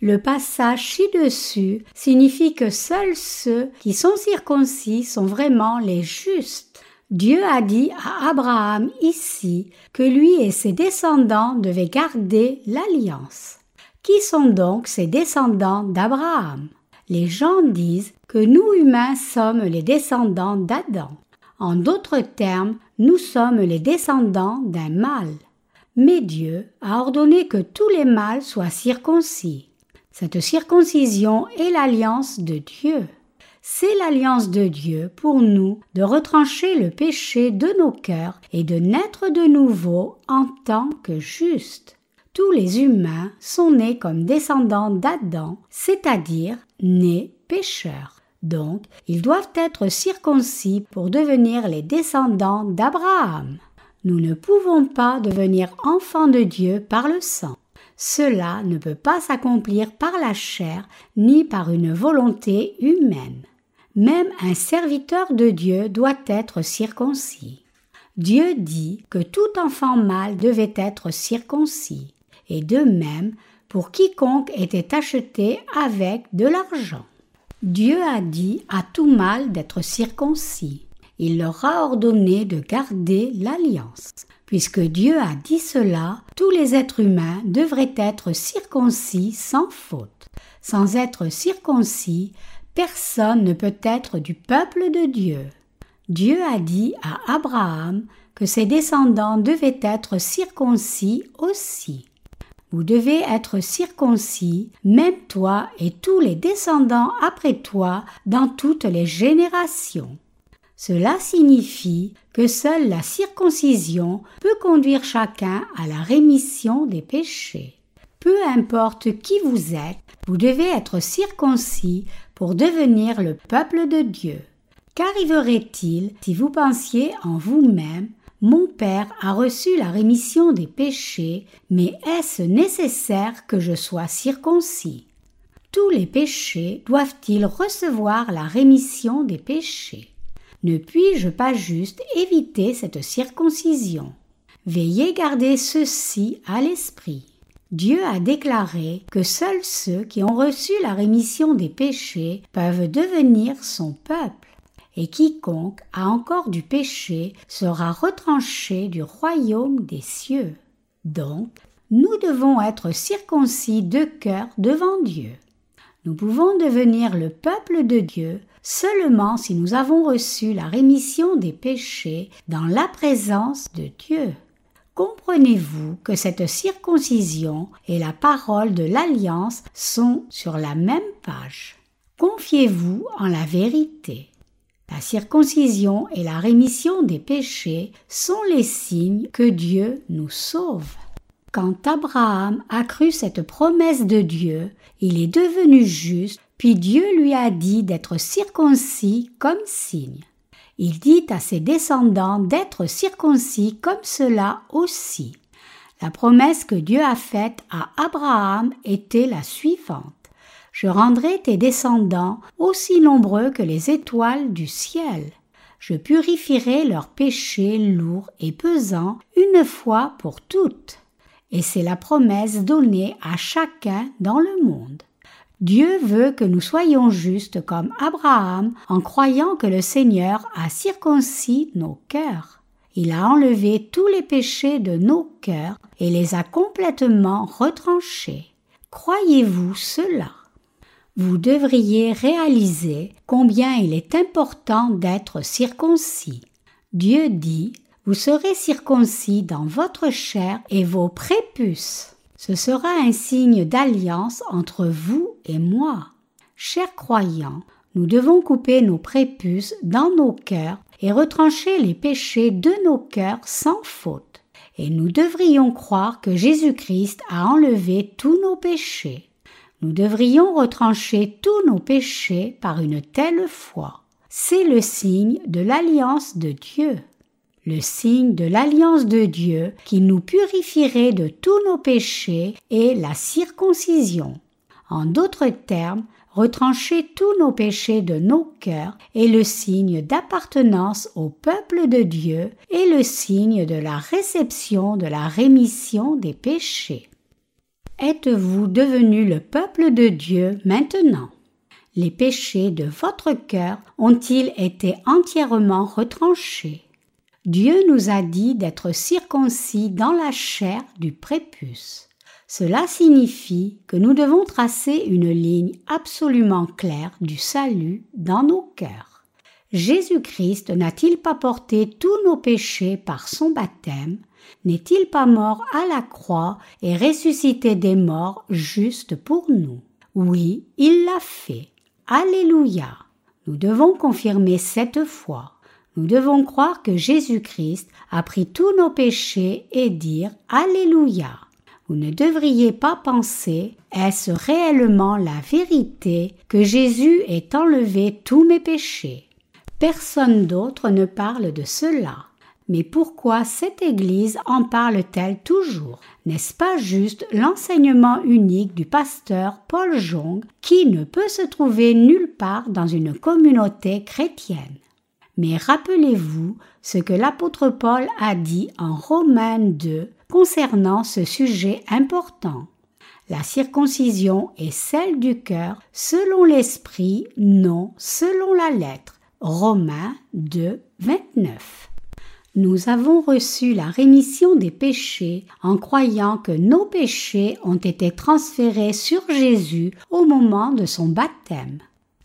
Le passage ci-dessus signifie que seuls ceux qui sont circoncis sont vraiment les justes. Dieu a dit à Abraham ici que lui et ses descendants devaient garder l'alliance. Qui sont donc ces descendants d'Abraham? Les gens disent que nous humains sommes les descendants d'Adam. En d'autres termes, nous sommes les descendants d'un mâle. Mais Dieu a ordonné que tous les mâles soient circoncis. Cette circoncision est l'alliance de Dieu. C'est l'alliance de Dieu pour nous de retrancher le péché de nos cœurs et de naître de nouveau en tant que justes tous les humains sont nés comme descendants d'Adam, c'est-à-dire nés pécheurs. Donc, ils doivent être circoncis pour devenir les descendants d'Abraham. Nous ne pouvons pas devenir enfants de Dieu par le sang. Cela ne peut pas s'accomplir par la chair ni par une volonté humaine. Même un serviteur de Dieu doit être circoncis. Dieu dit que tout enfant mâle devait être circoncis et de même pour quiconque était acheté avec de l'argent. Dieu a dit à tout mâle d'être circoncis. Il leur a ordonné de garder l'alliance. Puisque Dieu a dit cela, tous les êtres humains devraient être circoncis sans faute. Sans être circoncis, personne ne peut être du peuple de Dieu. Dieu a dit à Abraham que ses descendants devaient être circoncis aussi. Vous devez être circoncis, même toi et tous les descendants après toi, dans toutes les générations. Cela signifie que seule la circoncision peut conduire chacun à la rémission des péchés. Peu importe qui vous êtes, vous devez être circoncis pour devenir le peuple de Dieu. Qu'arriverait-il si vous pensiez en vous-même mon Père a reçu la rémission des péchés, mais est-ce nécessaire que je sois circoncis? Tous les péchés doivent-ils recevoir la rémission des péchés? Ne puis-je pas juste éviter cette circoncision? Veillez garder ceci à l'esprit. Dieu a déclaré que seuls ceux qui ont reçu la rémission des péchés peuvent devenir son peuple et quiconque a encore du péché sera retranché du royaume des cieux. Donc, nous devons être circoncis de cœur devant Dieu. Nous pouvons devenir le peuple de Dieu seulement si nous avons reçu la rémission des péchés dans la présence de Dieu. Comprenez-vous que cette circoncision et la parole de l'alliance sont sur la même page? Confiez-vous en la vérité. La circoncision et la rémission des péchés sont les signes que Dieu nous sauve. Quand Abraham a cru cette promesse de Dieu, il est devenu juste, puis Dieu lui a dit d'être circoncis comme signe. Il dit à ses descendants d'être circoncis comme cela aussi. La promesse que Dieu a faite à Abraham était la suivante je rendrai tes descendants aussi nombreux que les étoiles du ciel. Je purifierai leurs péchés lourds et pesants une fois pour toutes. Et c'est la promesse donnée à chacun dans le monde. Dieu veut que nous soyons justes comme Abraham en croyant que le Seigneur a circoncis nos cœurs. Il a enlevé tous les péchés de nos cœurs et les a complètement retranchés. Croyez-vous cela? Vous devriez réaliser combien il est important d'être circoncis. Dieu dit Vous serez circoncis dans votre chair et vos prépuces. Ce sera un signe d'alliance entre vous et moi. Chers croyants, nous devons couper nos prépuces dans nos cœurs et retrancher les péchés de nos cœurs sans faute. Et nous devrions croire que Jésus-Christ a enlevé tous nos péchés nous devrions retrancher tous nos péchés par une telle foi. C'est le signe de l'alliance de Dieu. Le signe de l'alliance de Dieu qui nous purifierait de tous nos péchés est la circoncision. En d'autres termes, retrancher tous nos péchés de nos cœurs est le signe d'appartenance au peuple de Dieu et le signe de la réception de la rémission des péchés. Êtes-vous devenu le peuple de Dieu maintenant? Les péchés de votre cœur ont-ils été entièrement retranchés? Dieu nous a dit d'être circoncis dans la chair du prépuce. Cela signifie que nous devons tracer une ligne absolument claire du salut dans nos cœurs. Jésus-Christ n'a-t-il pas porté tous nos péchés par son baptême? N'est-il pas mort à la croix et ressuscité des morts juste pour nous? Oui, il l'a fait. Alléluia. Nous devons confirmer cette foi. Nous devons croire que Jésus-Christ a pris tous nos péchés et dire Alléluia. Vous ne devriez pas penser est-ce réellement la vérité que Jésus ait enlevé tous mes péchés? Personne d'autre ne parle de cela. Mais pourquoi cette Église en parle-t-elle toujours? N'est-ce pas juste l'enseignement unique du pasteur Paul Jong qui ne peut se trouver nulle part dans une communauté chrétienne? Mais rappelez-vous ce que l'apôtre Paul a dit en Romains 2 concernant ce sujet important. La circoncision est celle du cœur selon l'esprit, non selon la lettre. Romains 2, 29. Nous avons reçu la rémission des péchés en croyant que nos péchés ont été transférés sur Jésus au moment de son baptême.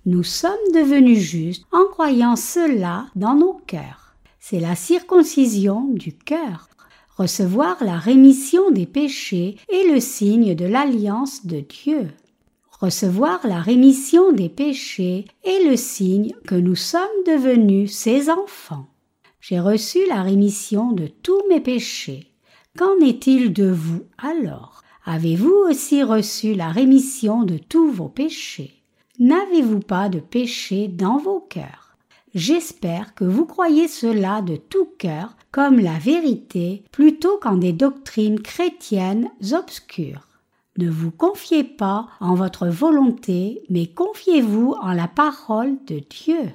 Nous sommes devenus justes en croyant cela dans nos cœurs. C'est la circoncision du cœur. Recevoir la rémission des péchés est le signe de l'alliance de Dieu. Recevoir la rémission des péchés est le signe que nous sommes devenus ses enfants. J'ai reçu la rémission de tous mes péchés. Qu'en est-il de vous alors? Avez-vous aussi reçu la rémission de tous vos péchés? N'avez-vous pas de péché dans vos cœurs? J'espère que vous croyez cela de tout cœur comme la vérité plutôt qu'en des doctrines chrétiennes obscures. Ne vous confiez pas en votre volonté, mais confiez-vous en la parole de Dieu.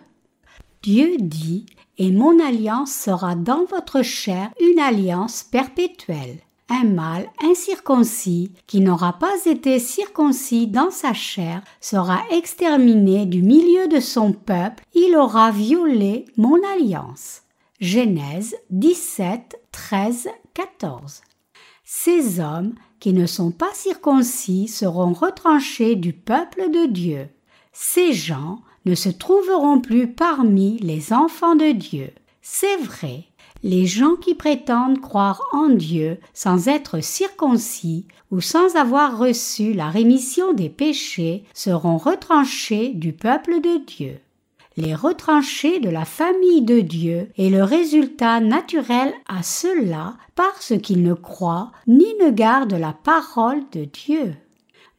Dieu dit, et mon alliance sera dans votre chair une alliance perpétuelle un mâle incirconcis qui n'aura pas été circoncis dans sa chair sera exterminé du milieu de son peuple, il aura violé mon alliance. Genèse 17, 13, 14. Ces hommes qui ne sont pas circoncis seront retranchés du peuple de Dieu. Ces gens ne se trouveront plus parmi les enfants de Dieu. C'est vrai, les gens qui prétendent croire en Dieu sans être circoncis ou sans avoir reçu la rémission des péchés seront retranchés du peuple de Dieu. Les retranchés de la famille de Dieu est le résultat naturel à ceux-là parce qu'ils ne croient ni ne gardent la parole de Dieu.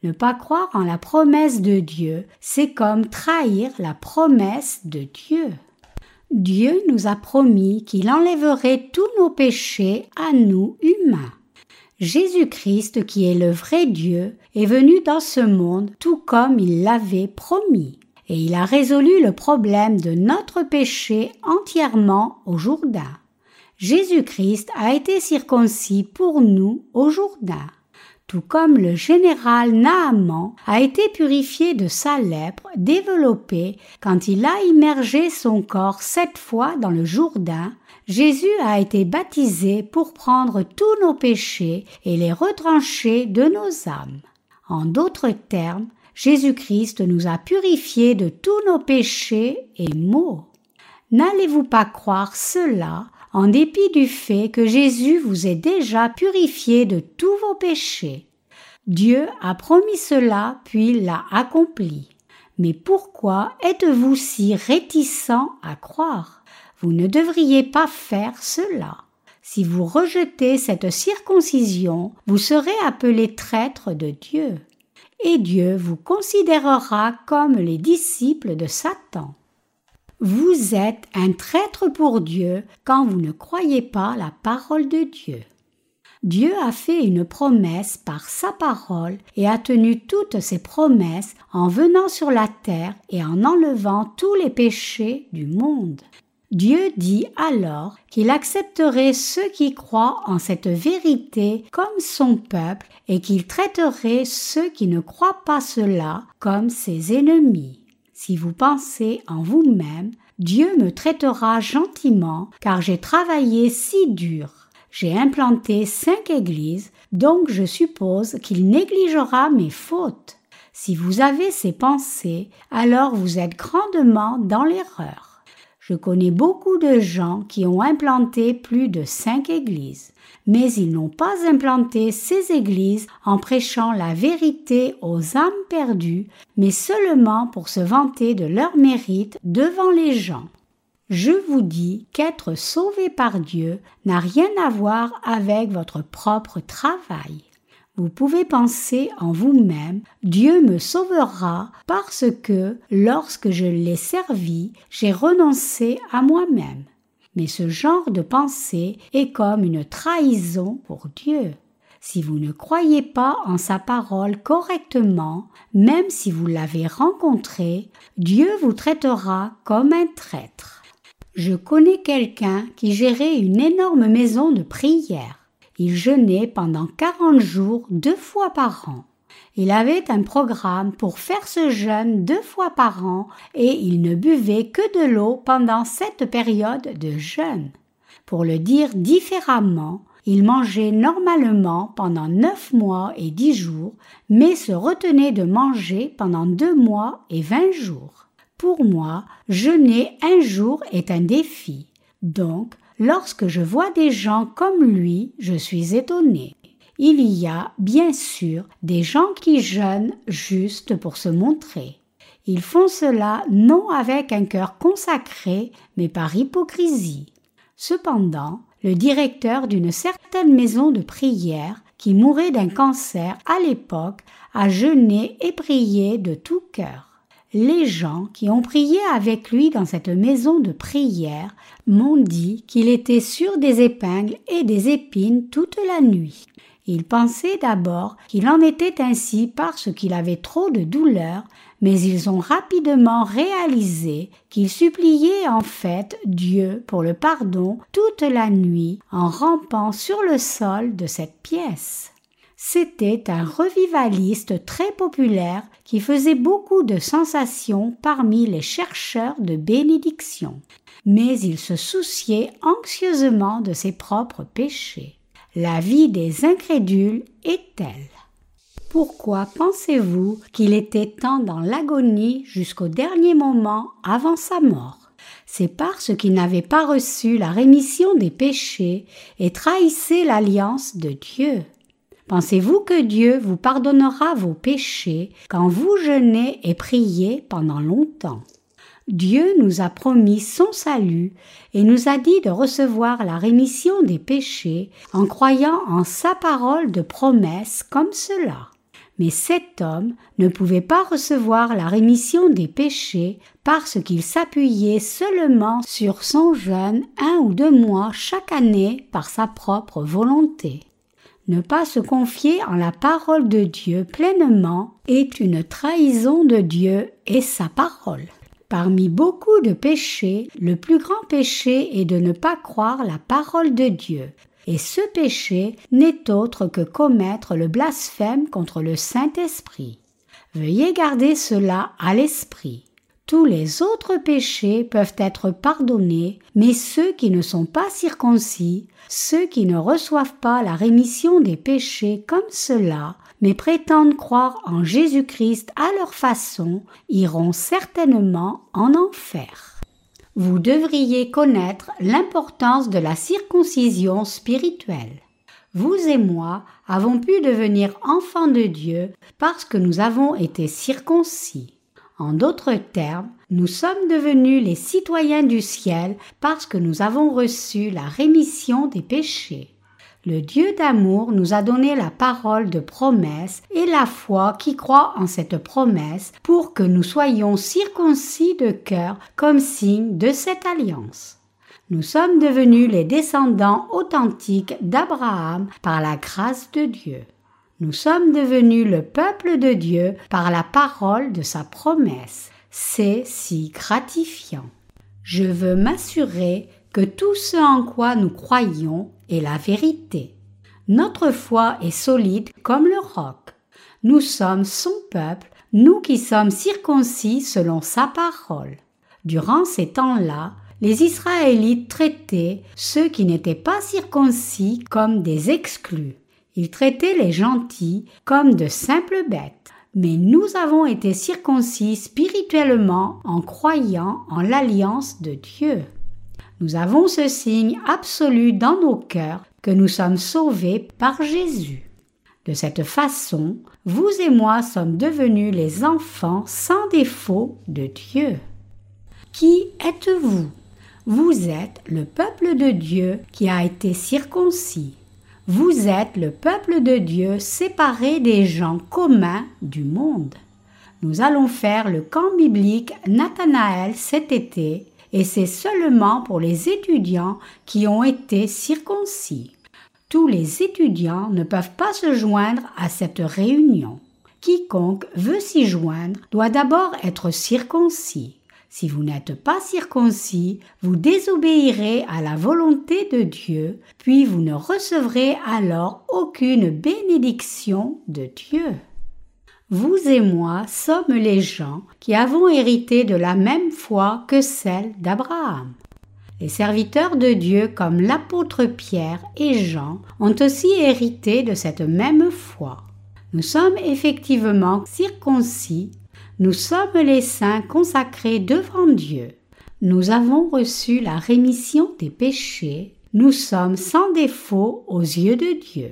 Ne pas croire en la promesse de Dieu, c'est comme trahir la promesse de Dieu. Dieu nous a promis qu'il enlèverait tous nos péchés à nous humains. Jésus-Christ, qui est le vrai Dieu, est venu dans ce monde tout comme il l'avait promis, et il a résolu le problème de notre péché entièrement au Jourdain. Jésus-Christ a été circoncis pour nous au Jourdain tout comme le général Naaman a été purifié de sa lèpre développée quand il a immergé son corps sept fois dans le Jourdain, Jésus a été baptisé pour prendre tous nos péchés et les retrancher de nos âmes. En d'autres termes, Jésus-Christ nous a purifiés de tous nos péchés et maux. N'allez-vous pas croire cela en dépit du fait que Jésus vous ait déjà purifié de tous vos péchés. Dieu a promis cela puis l'a accompli. Mais pourquoi êtes-vous si réticent à croire? Vous ne devriez pas faire cela. Si vous rejetez cette circoncision, vous serez appelé traître de Dieu. Et Dieu vous considérera comme les disciples de Satan. Vous êtes un traître pour Dieu quand vous ne croyez pas la parole de Dieu. Dieu a fait une promesse par sa parole et a tenu toutes ses promesses en venant sur la terre et en enlevant tous les péchés du monde. Dieu dit alors qu'il accepterait ceux qui croient en cette vérité comme son peuple et qu'il traiterait ceux qui ne croient pas cela comme ses ennemis. Si vous pensez en vous-même, Dieu me traitera gentiment car j'ai travaillé si dur. J'ai implanté cinq églises, donc je suppose qu'il négligera mes fautes. Si vous avez ces pensées, alors vous êtes grandement dans l'erreur. Je connais beaucoup de gens qui ont implanté plus de cinq églises, mais ils n'ont pas implanté ces églises en prêchant la vérité aux âmes perdues, mais seulement pour se vanter de leur mérite devant les gens. Je vous dis qu'être sauvé par Dieu n'a rien à voir avec votre propre travail. Vous pouvez penser en vous-même, Dieu me sauvera parce que, lorsque je l'ai servi, j'ai renoncé à moi-même. Mais ce genre de pensée est comme une trahison pour Dieu. Si vous ne croyez pas en sa parole correctement, même si vous l'avez rencontré, Dieu vous traitera comme un traître. Je connais quelqu'un qui gérait une énorme maison de prière. Il jeûnait pendant quarante jours deux fois par an. Il avait un programme pour faire ce jeûne deux fois par an et il ne buvait que de l'eau pendant cette période de jeûne. Pour le dire différemment, il mangeait normalement pendant neuf mois et dix jours, mais se retenait de manger pendant deux mois et vingt jours. Pour moi, jeûner un jour est un défi. Donc, lorsque je vois des gens comme lui, je suis étonné. Il y a, bien sûr, des gens qui jeûnent juste pour se montrer. Ils font cela non avec un cœur consacré, mais par hypocrisie. Cependant, le directeur d'une certaine maison de prière, qui mourait d'un cancer à l'époque, a jeûné et prié de tout cœur. Les gens qui ont prié avec lui dans cette maison de prière m'ont dit qu'il était sur des épingles et des épines toute la nuit. Ils pensaient d'abord qu'il en était ainsi parce qu'il avait trop de douleur, mais ils ont rapidement réalisé qu'il suppliait en fait Dieu pour le pardon toute la nuit en rampant sur le sol de cette pièce. C'était un revivaliste très populaire qui faisait beaucoup de sensations parmi les chercheurs de bénédiction. Mais il se souciait anxieusement de ses propres péchés. La vie des incrédules est telle. Pourquoi pensez-vous qu'il était tant dans l'agonie jusqu'au dernier moment avant sa mort? C'est parce qu'il n'avait pas reçu la rémission des péchés et trahissait l'alliance de Dieu. Pensez-vous que Dieu vous pardonnera vos péchés quand vous jeûnez et priez pendant longtemps? Dieu nous a promis son salut et nous a dit de recevoir la rémission des péchés en croyant en sa parole de promesse comme cela. Mais cet homme ne pouvait pas recevoir la rémission des péchés parce qu'il s'appuyait seulement sur son jeûne un ou deux mois chaque année par sa propre volonté. Ne pas se confier en la parole de Dieu pleinement est une trahison de Dieu et sa parole. Parmi beaucoup de péchés, le plus grand péché est de ne pas croire la parole de Dieu. Et ce péché n'est autre que commettre le blasphème contre le Saint-Esprit. Veuillez garder cela à l'esprit. Tous les autres péchés peuvent être pardonnés, mais ceux qui ne sont pas circoncis, ceux qui ne reçoivent pas la rémission des péchés comme cela, mais prétendent croire en Jésus-Christ à leur façon, iront certainement en enfer. Vous devriez connaître l'importance de la circoncision spirituelle. Vous et moi avons pu devenir enfants de Dieu parce que nous avons été circoncis. En d'autres termes, nous sommes devenus les citoyens du ciel parce que nous avons reçu la rémission des péchés. Le Dieu d'amour nous a donné la parole de promesse et la foi qui croit en cette promesse pour que nous soyons circoncis de cœur comme signe de cette alliance. Nous sommes devenus les descendants authentiques d'Abraham par la grâce de Dieu. Nous sommes devenus le peuple de Dieu par la parole de sa promesse. C'est si gratifiant. Je veux m'assurer que tout ce en quoi nous croyons est la vérité. Notre foi est solide comme le roc. Nous sommes son peuple, nous qui sommes circoncis selon sa parole. Durant ces temps-là, les Israélites traitaient ceux qui n'étaient pas circoncis comme des exclus. Ils traitaient les gentils comme de simples bêtes. Mais nous avons été circoncis spirituellement en croyant en l'alliance de Dieu. Nous avons ce signe absolu dans nos cœurs que nous sommes sauvés par Jésus. De cette façon, vous et moi sommes devenus les enfants sans défaut de Dieu. Qui êtes-vous? Vous êtes le peuple de Dieu qui a été circoncis. Vous êtes le peuple de Dieu séparé des gens communs du monde. Nous allons faire le camp biblique Nathanaël cet été et c'est seulement pour les étudiants qui ont été circoncis. Tous les étudiants ne peuvent pas se joindre à cette réunion. Quiconque veut s'y joindre doit d'abord être circoncis. Si vous n'êtes pas circoncis, vous désobéirez à la volonté de Dieu, puis vous ne recevrez alors aucune bénédiction de Dieu. Vous et moi sommes les gens qui avons hérité de la même foi que celle d'Abraham. Les serviteurs de Dieu comme l'apôtre Pierre et Jean ont aussi hérité de cette même foi. Nous sommes effectivement circoncis nous sommes les saints consacrés devant Dieu. Nous avons reçu la rémission des péchés. Nous sommes sans défaut aux yeux de Dieu.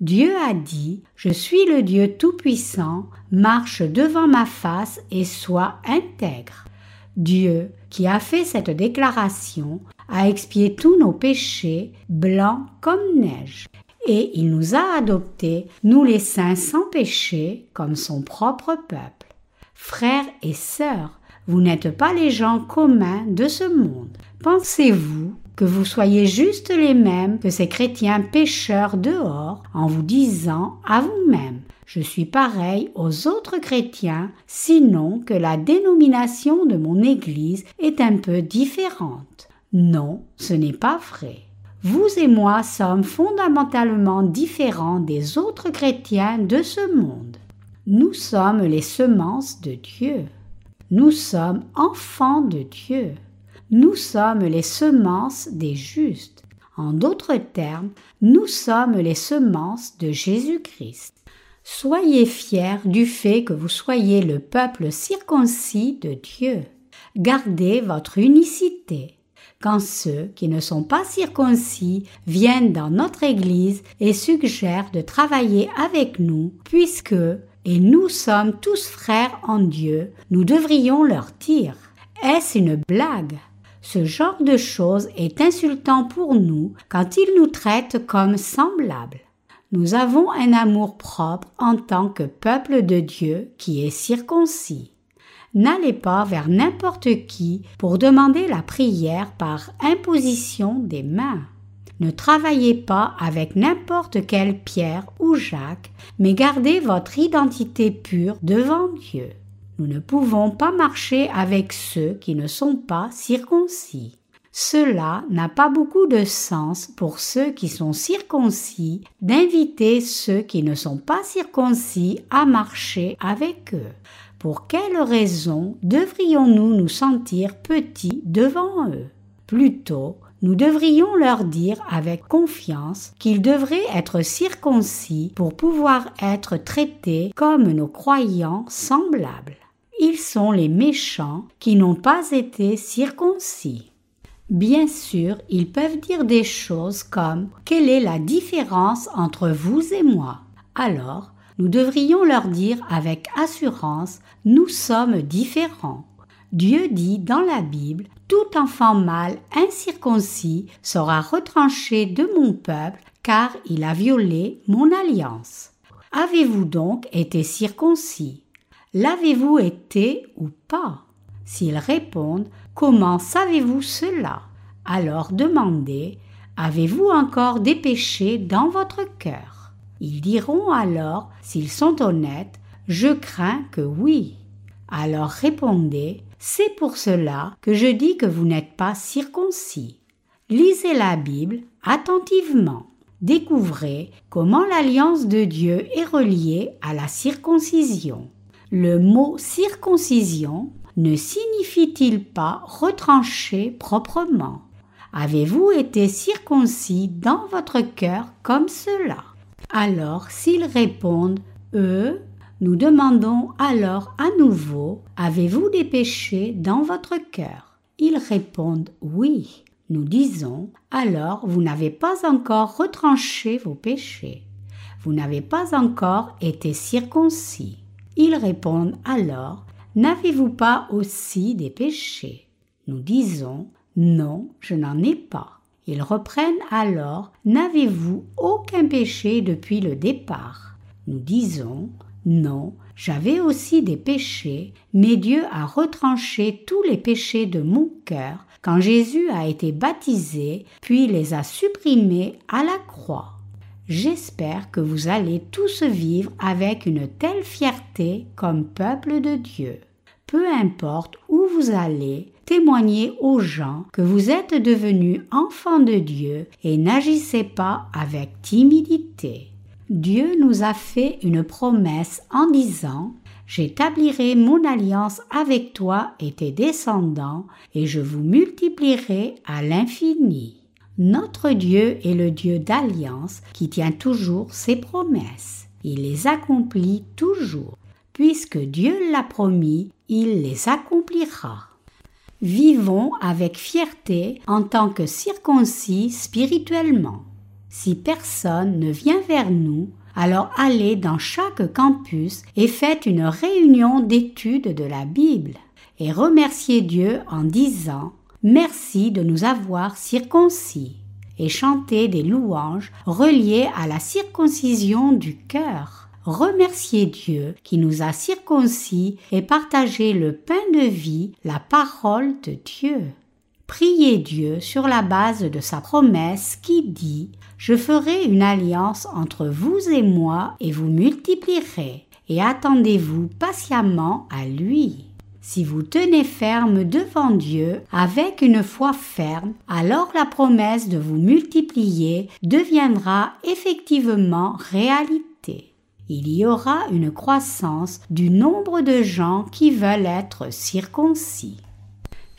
Dieu a dit, Je suis le Dieu Tout-Puissant, marche devant ma face et sois intègre. Dieu, qui a fait cette déclaration, a expié tous nos péchés, blancs comme neige, et il nous a adoptés, nous les saints sans péché, comme son propre peuple. Frères et sœurs, vous n'êtes pas les gens communs de ce monde. Pensez-vous que vous soyez juste les mêmes que ces chrétiens pécheurs dehors en vous disant à vous-même je suis pareil aux autres chrétiens, sinon que la dénomination de mon Église est un peu différente. Non, ce n'est pas vrai. Vous et moi sommes fondamentalement différents des autres chrétiens de ce monde. Nous sommes les semences de Dieu. Nous sommes enfants de Dieu. Nous sommes les semences des justes. En d'autres termes, nous sommes les semences de Jésus-Christ. Soyez fiers du fait que vous soyez le peuple circoncis de Dieu. Gardez votre unicité. Quand ceux qui ne sont pas circoncis viennent dans notre Église et suggèrent de travailler avec nous, puisque et nous sommes tous frères en Dieu, nous devrions leur dire Est-ce une blague? Ce genre de choses est insultant pour nous quand ils nous traitent comme semblables. Nous avons un amour propre en tant que peuple de Dieu qui est circoncis. N'allez pas vers n'importe qui pour demander la prière par imposition des mains. Ne travaillez pas avec n'importe quelle Pierre ou Jacques, mais gardez votre identité pure devant Dieu. Nous ne pouvons pas marcher avec ceux qui ne sont pas circoncis. Cela n'a pas beaucoup de sens pour ceux qui sont circoncis d'inviter ceux qui ne sont pas circoncis à marcher avec eux. Pour quelle raison devrions-nous nous sentir petits devant eux? Plutôt, nous devrions leur dire avec confiance qu'ils devraient être circoncis pour pouvoir être traités comme nos croyants semblables. Ils sont les méchants qui n'ont pas été circoncis. Bien sûr, ils peuvent dire des choses comme Quelle est la différence entre vous et moi? Alors, nous devrions leur dire avec assurance Nous sommes différents. Dieu dit dans la Bible Tout enfant mâle incirconcis sera retranché de mon peuple, car il a violé mon alliance. Avez-vous donc été circoncis? L'avez-vous été ou pas? S'ils répondent Comment savez-vous cela? Alors demandez Avez-vous encore des péchés dans votre cœur? Ils diront alors, s'ils sont honnêtes, Je crains que oui. Alors répondez C'est pour cela que je dis que vous n'êtes pas circoncis. Lisez la Bible attentivement. Découvrez comment l'alliance de Dieu est reliée à la circoncision. Le mot circoncision ne signifie-t-il pas retrancher proprement? Avez-vous été circoncis dans votre cœur comme cela? Alors s'ils répondent Eux, nous demandons alors à nouveau Avez-vous des péchés dans votre cœur? Ils répondent Oui. Nous disons Alors vous n'avez pas encore retranché vos péchés. Vous n'avez pas encore été circoncis. Ils répondent alors N'avez-vous pas aussi des péchés? Nous disons Non, je n'en ai pas. Ils reprennent alors N'avez-vous aucun péché depuis le départ? Nous disons Non, j'avais aussi des péchés, mais Dieu a retranché tous les péchés de mon cœur quand Jésus a été baptisé, puis les a supprimés à la croix. J'espère que vous allez tous vivre avec une telle fierté comme peuple de Dieu. Peu importe où vous allez, témoignez aux gens que vous êtes devenus enfants de Dieu et n'agissez pas avec timidité. Dieu nous a fait une promesse en disant J'établirai mon alliance avec toi et tes descendants, et je vous multiplierai à l'infini. Notre Dieu est le Dieu d'alliance qui tient toujours ses promesses. Il les accomplit toujours. Puisque Dieu l'a promis, il les accomplira. Vivons avec fierté en tant que circoncis spirituellement. Si personne ne vient vers nous, alors allez dans chaque campus et faites une réunion d'études de la Bible et remerciez Dieu en disant Merci de nous avoir circoncis et chantez des louanges reliées à la circoncision du cœur. Remerciez Dieu qui nous a circoncis et partagez le pain de vie, la parole de Dieu. Priez Dieu sur la base de sa promesse qui dit Je ferai une alliance entre vous et moi et vous multiplierai, et attendez-vous patiemment à lui. Si vous tenez ferme devant Dieu avec une foi ferme, alors la promesse de vous multiplier deviendra effectivement réalité. Il y aura une croissance du nombre de gens qui veulent être circoncis.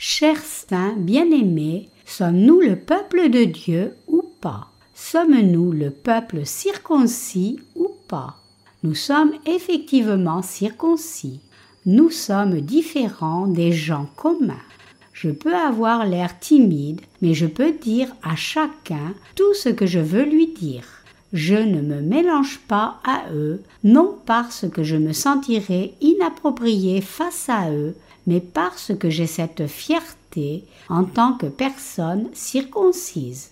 Chers saints bien-aimés, sommes-nous le peuple de Dieu ou pas? Sommes-nous le peuple circoncis ou pas? Nous sommes effectivement circoncis. Nous sommes différents des gens communs. Je peux avoir l'air timide, mais je peux dire à chacun tout ce que je veux lui dire. Je ne me mélange pas à eux, non parce que je me sentirai inapproprié face à eux, mais parce que j'ai cette fierté en tant que personne circoncise.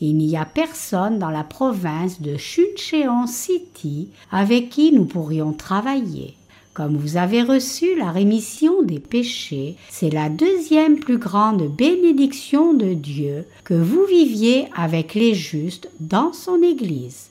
Il n'y a personne dans la province de Chuncheon City avec qui nous pourrions travailler. Comme vous avez reçu la rémission des péchés, c'est la deuxième plus grande bénédiction de Dieu que vous viviez avec les justes dans son Église.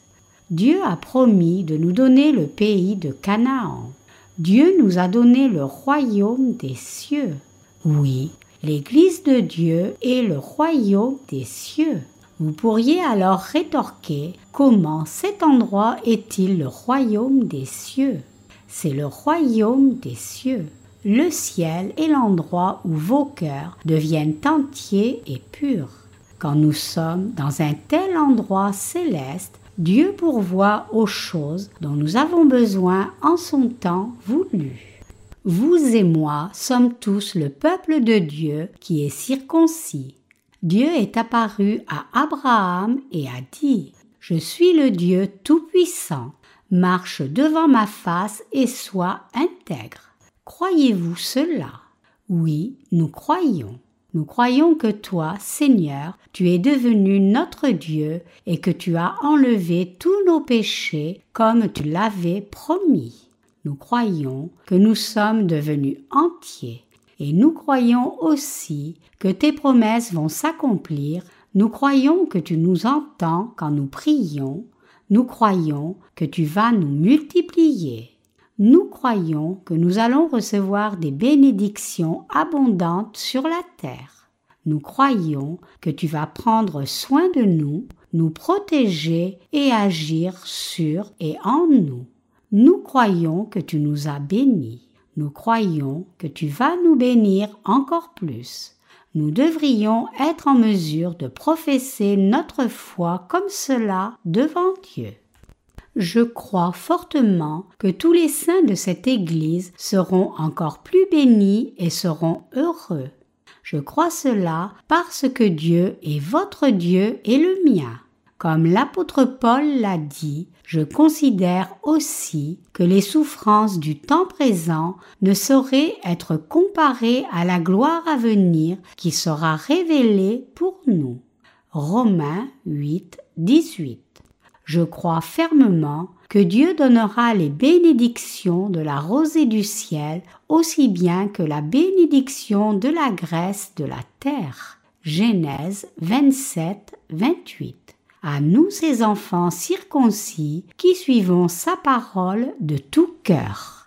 Dieu a promis de nous donner le pays de Canaan. Dieu nous a donné le royaume des cieux. Oui, l'Église de Dieu est le royaume des cieux. Vous pourriez alors rétorquer comment cet endroit est-il le royaume des cieux? C'est le royaume des cieux. Le ciel est l'endroit où vos cœurs deviennent entiers et purs. Quand nous sommes dans un tel endroit céleste, Dieu pourvoit aux choses dont nous avons besoin en son temps voulu. Vous et moi sommes tous le peuple de Dieu qui est circoncis. Dieu est apparu à Abraham et a dit Je suis le Dieu Tout-Puissant, marche devant ma face et sois intègre. Croyez-vous cela? Oui, nous croyons. Nous croyons que toi, Seigneur, tu es devenu notre Dieu et que tu as enlevé tous nos péchés comme tu l'avais promis. Nous croyons que nous sommes devenus entiers et nous croyons aussi que tes promesses vont s'accomplir, nous croyons que tu nous entends quand nous prions, nous croyons que tu vas nous multiplier. Nous croyons que nous allons recevoir des bénédictions abondantes sur la terre. Nous croyons que tu vas prendre soin de nous, nous protéger et agir sur et en nous. Nous croyons que tu nous as bénis. Nous croyons que tu vas nous bénir encore plus. Nous devrions être en mesure de professer notre foi comme cela devant Dieu. Je crois fortement que tous les saints de cette Église seront encore plus bénis et seront heureux. Je crois cela parce que Dieu est votre Dieu et le mien. Comme l'apôtre Paul l'a dit, je considère aussi que les souffrances du temps présent ne sauraient être comparées à la gloire à venir qui sera révélée pour nous. Romains 8, 18. Je crois fermement que Dieu donnera les bénédictions de la rosée du ciel aussi bien que la bénédiction de la graisse de la terre. Genèse 27, 28 à nous ses enfants circoncis qui suivons sa parole de tout cœur.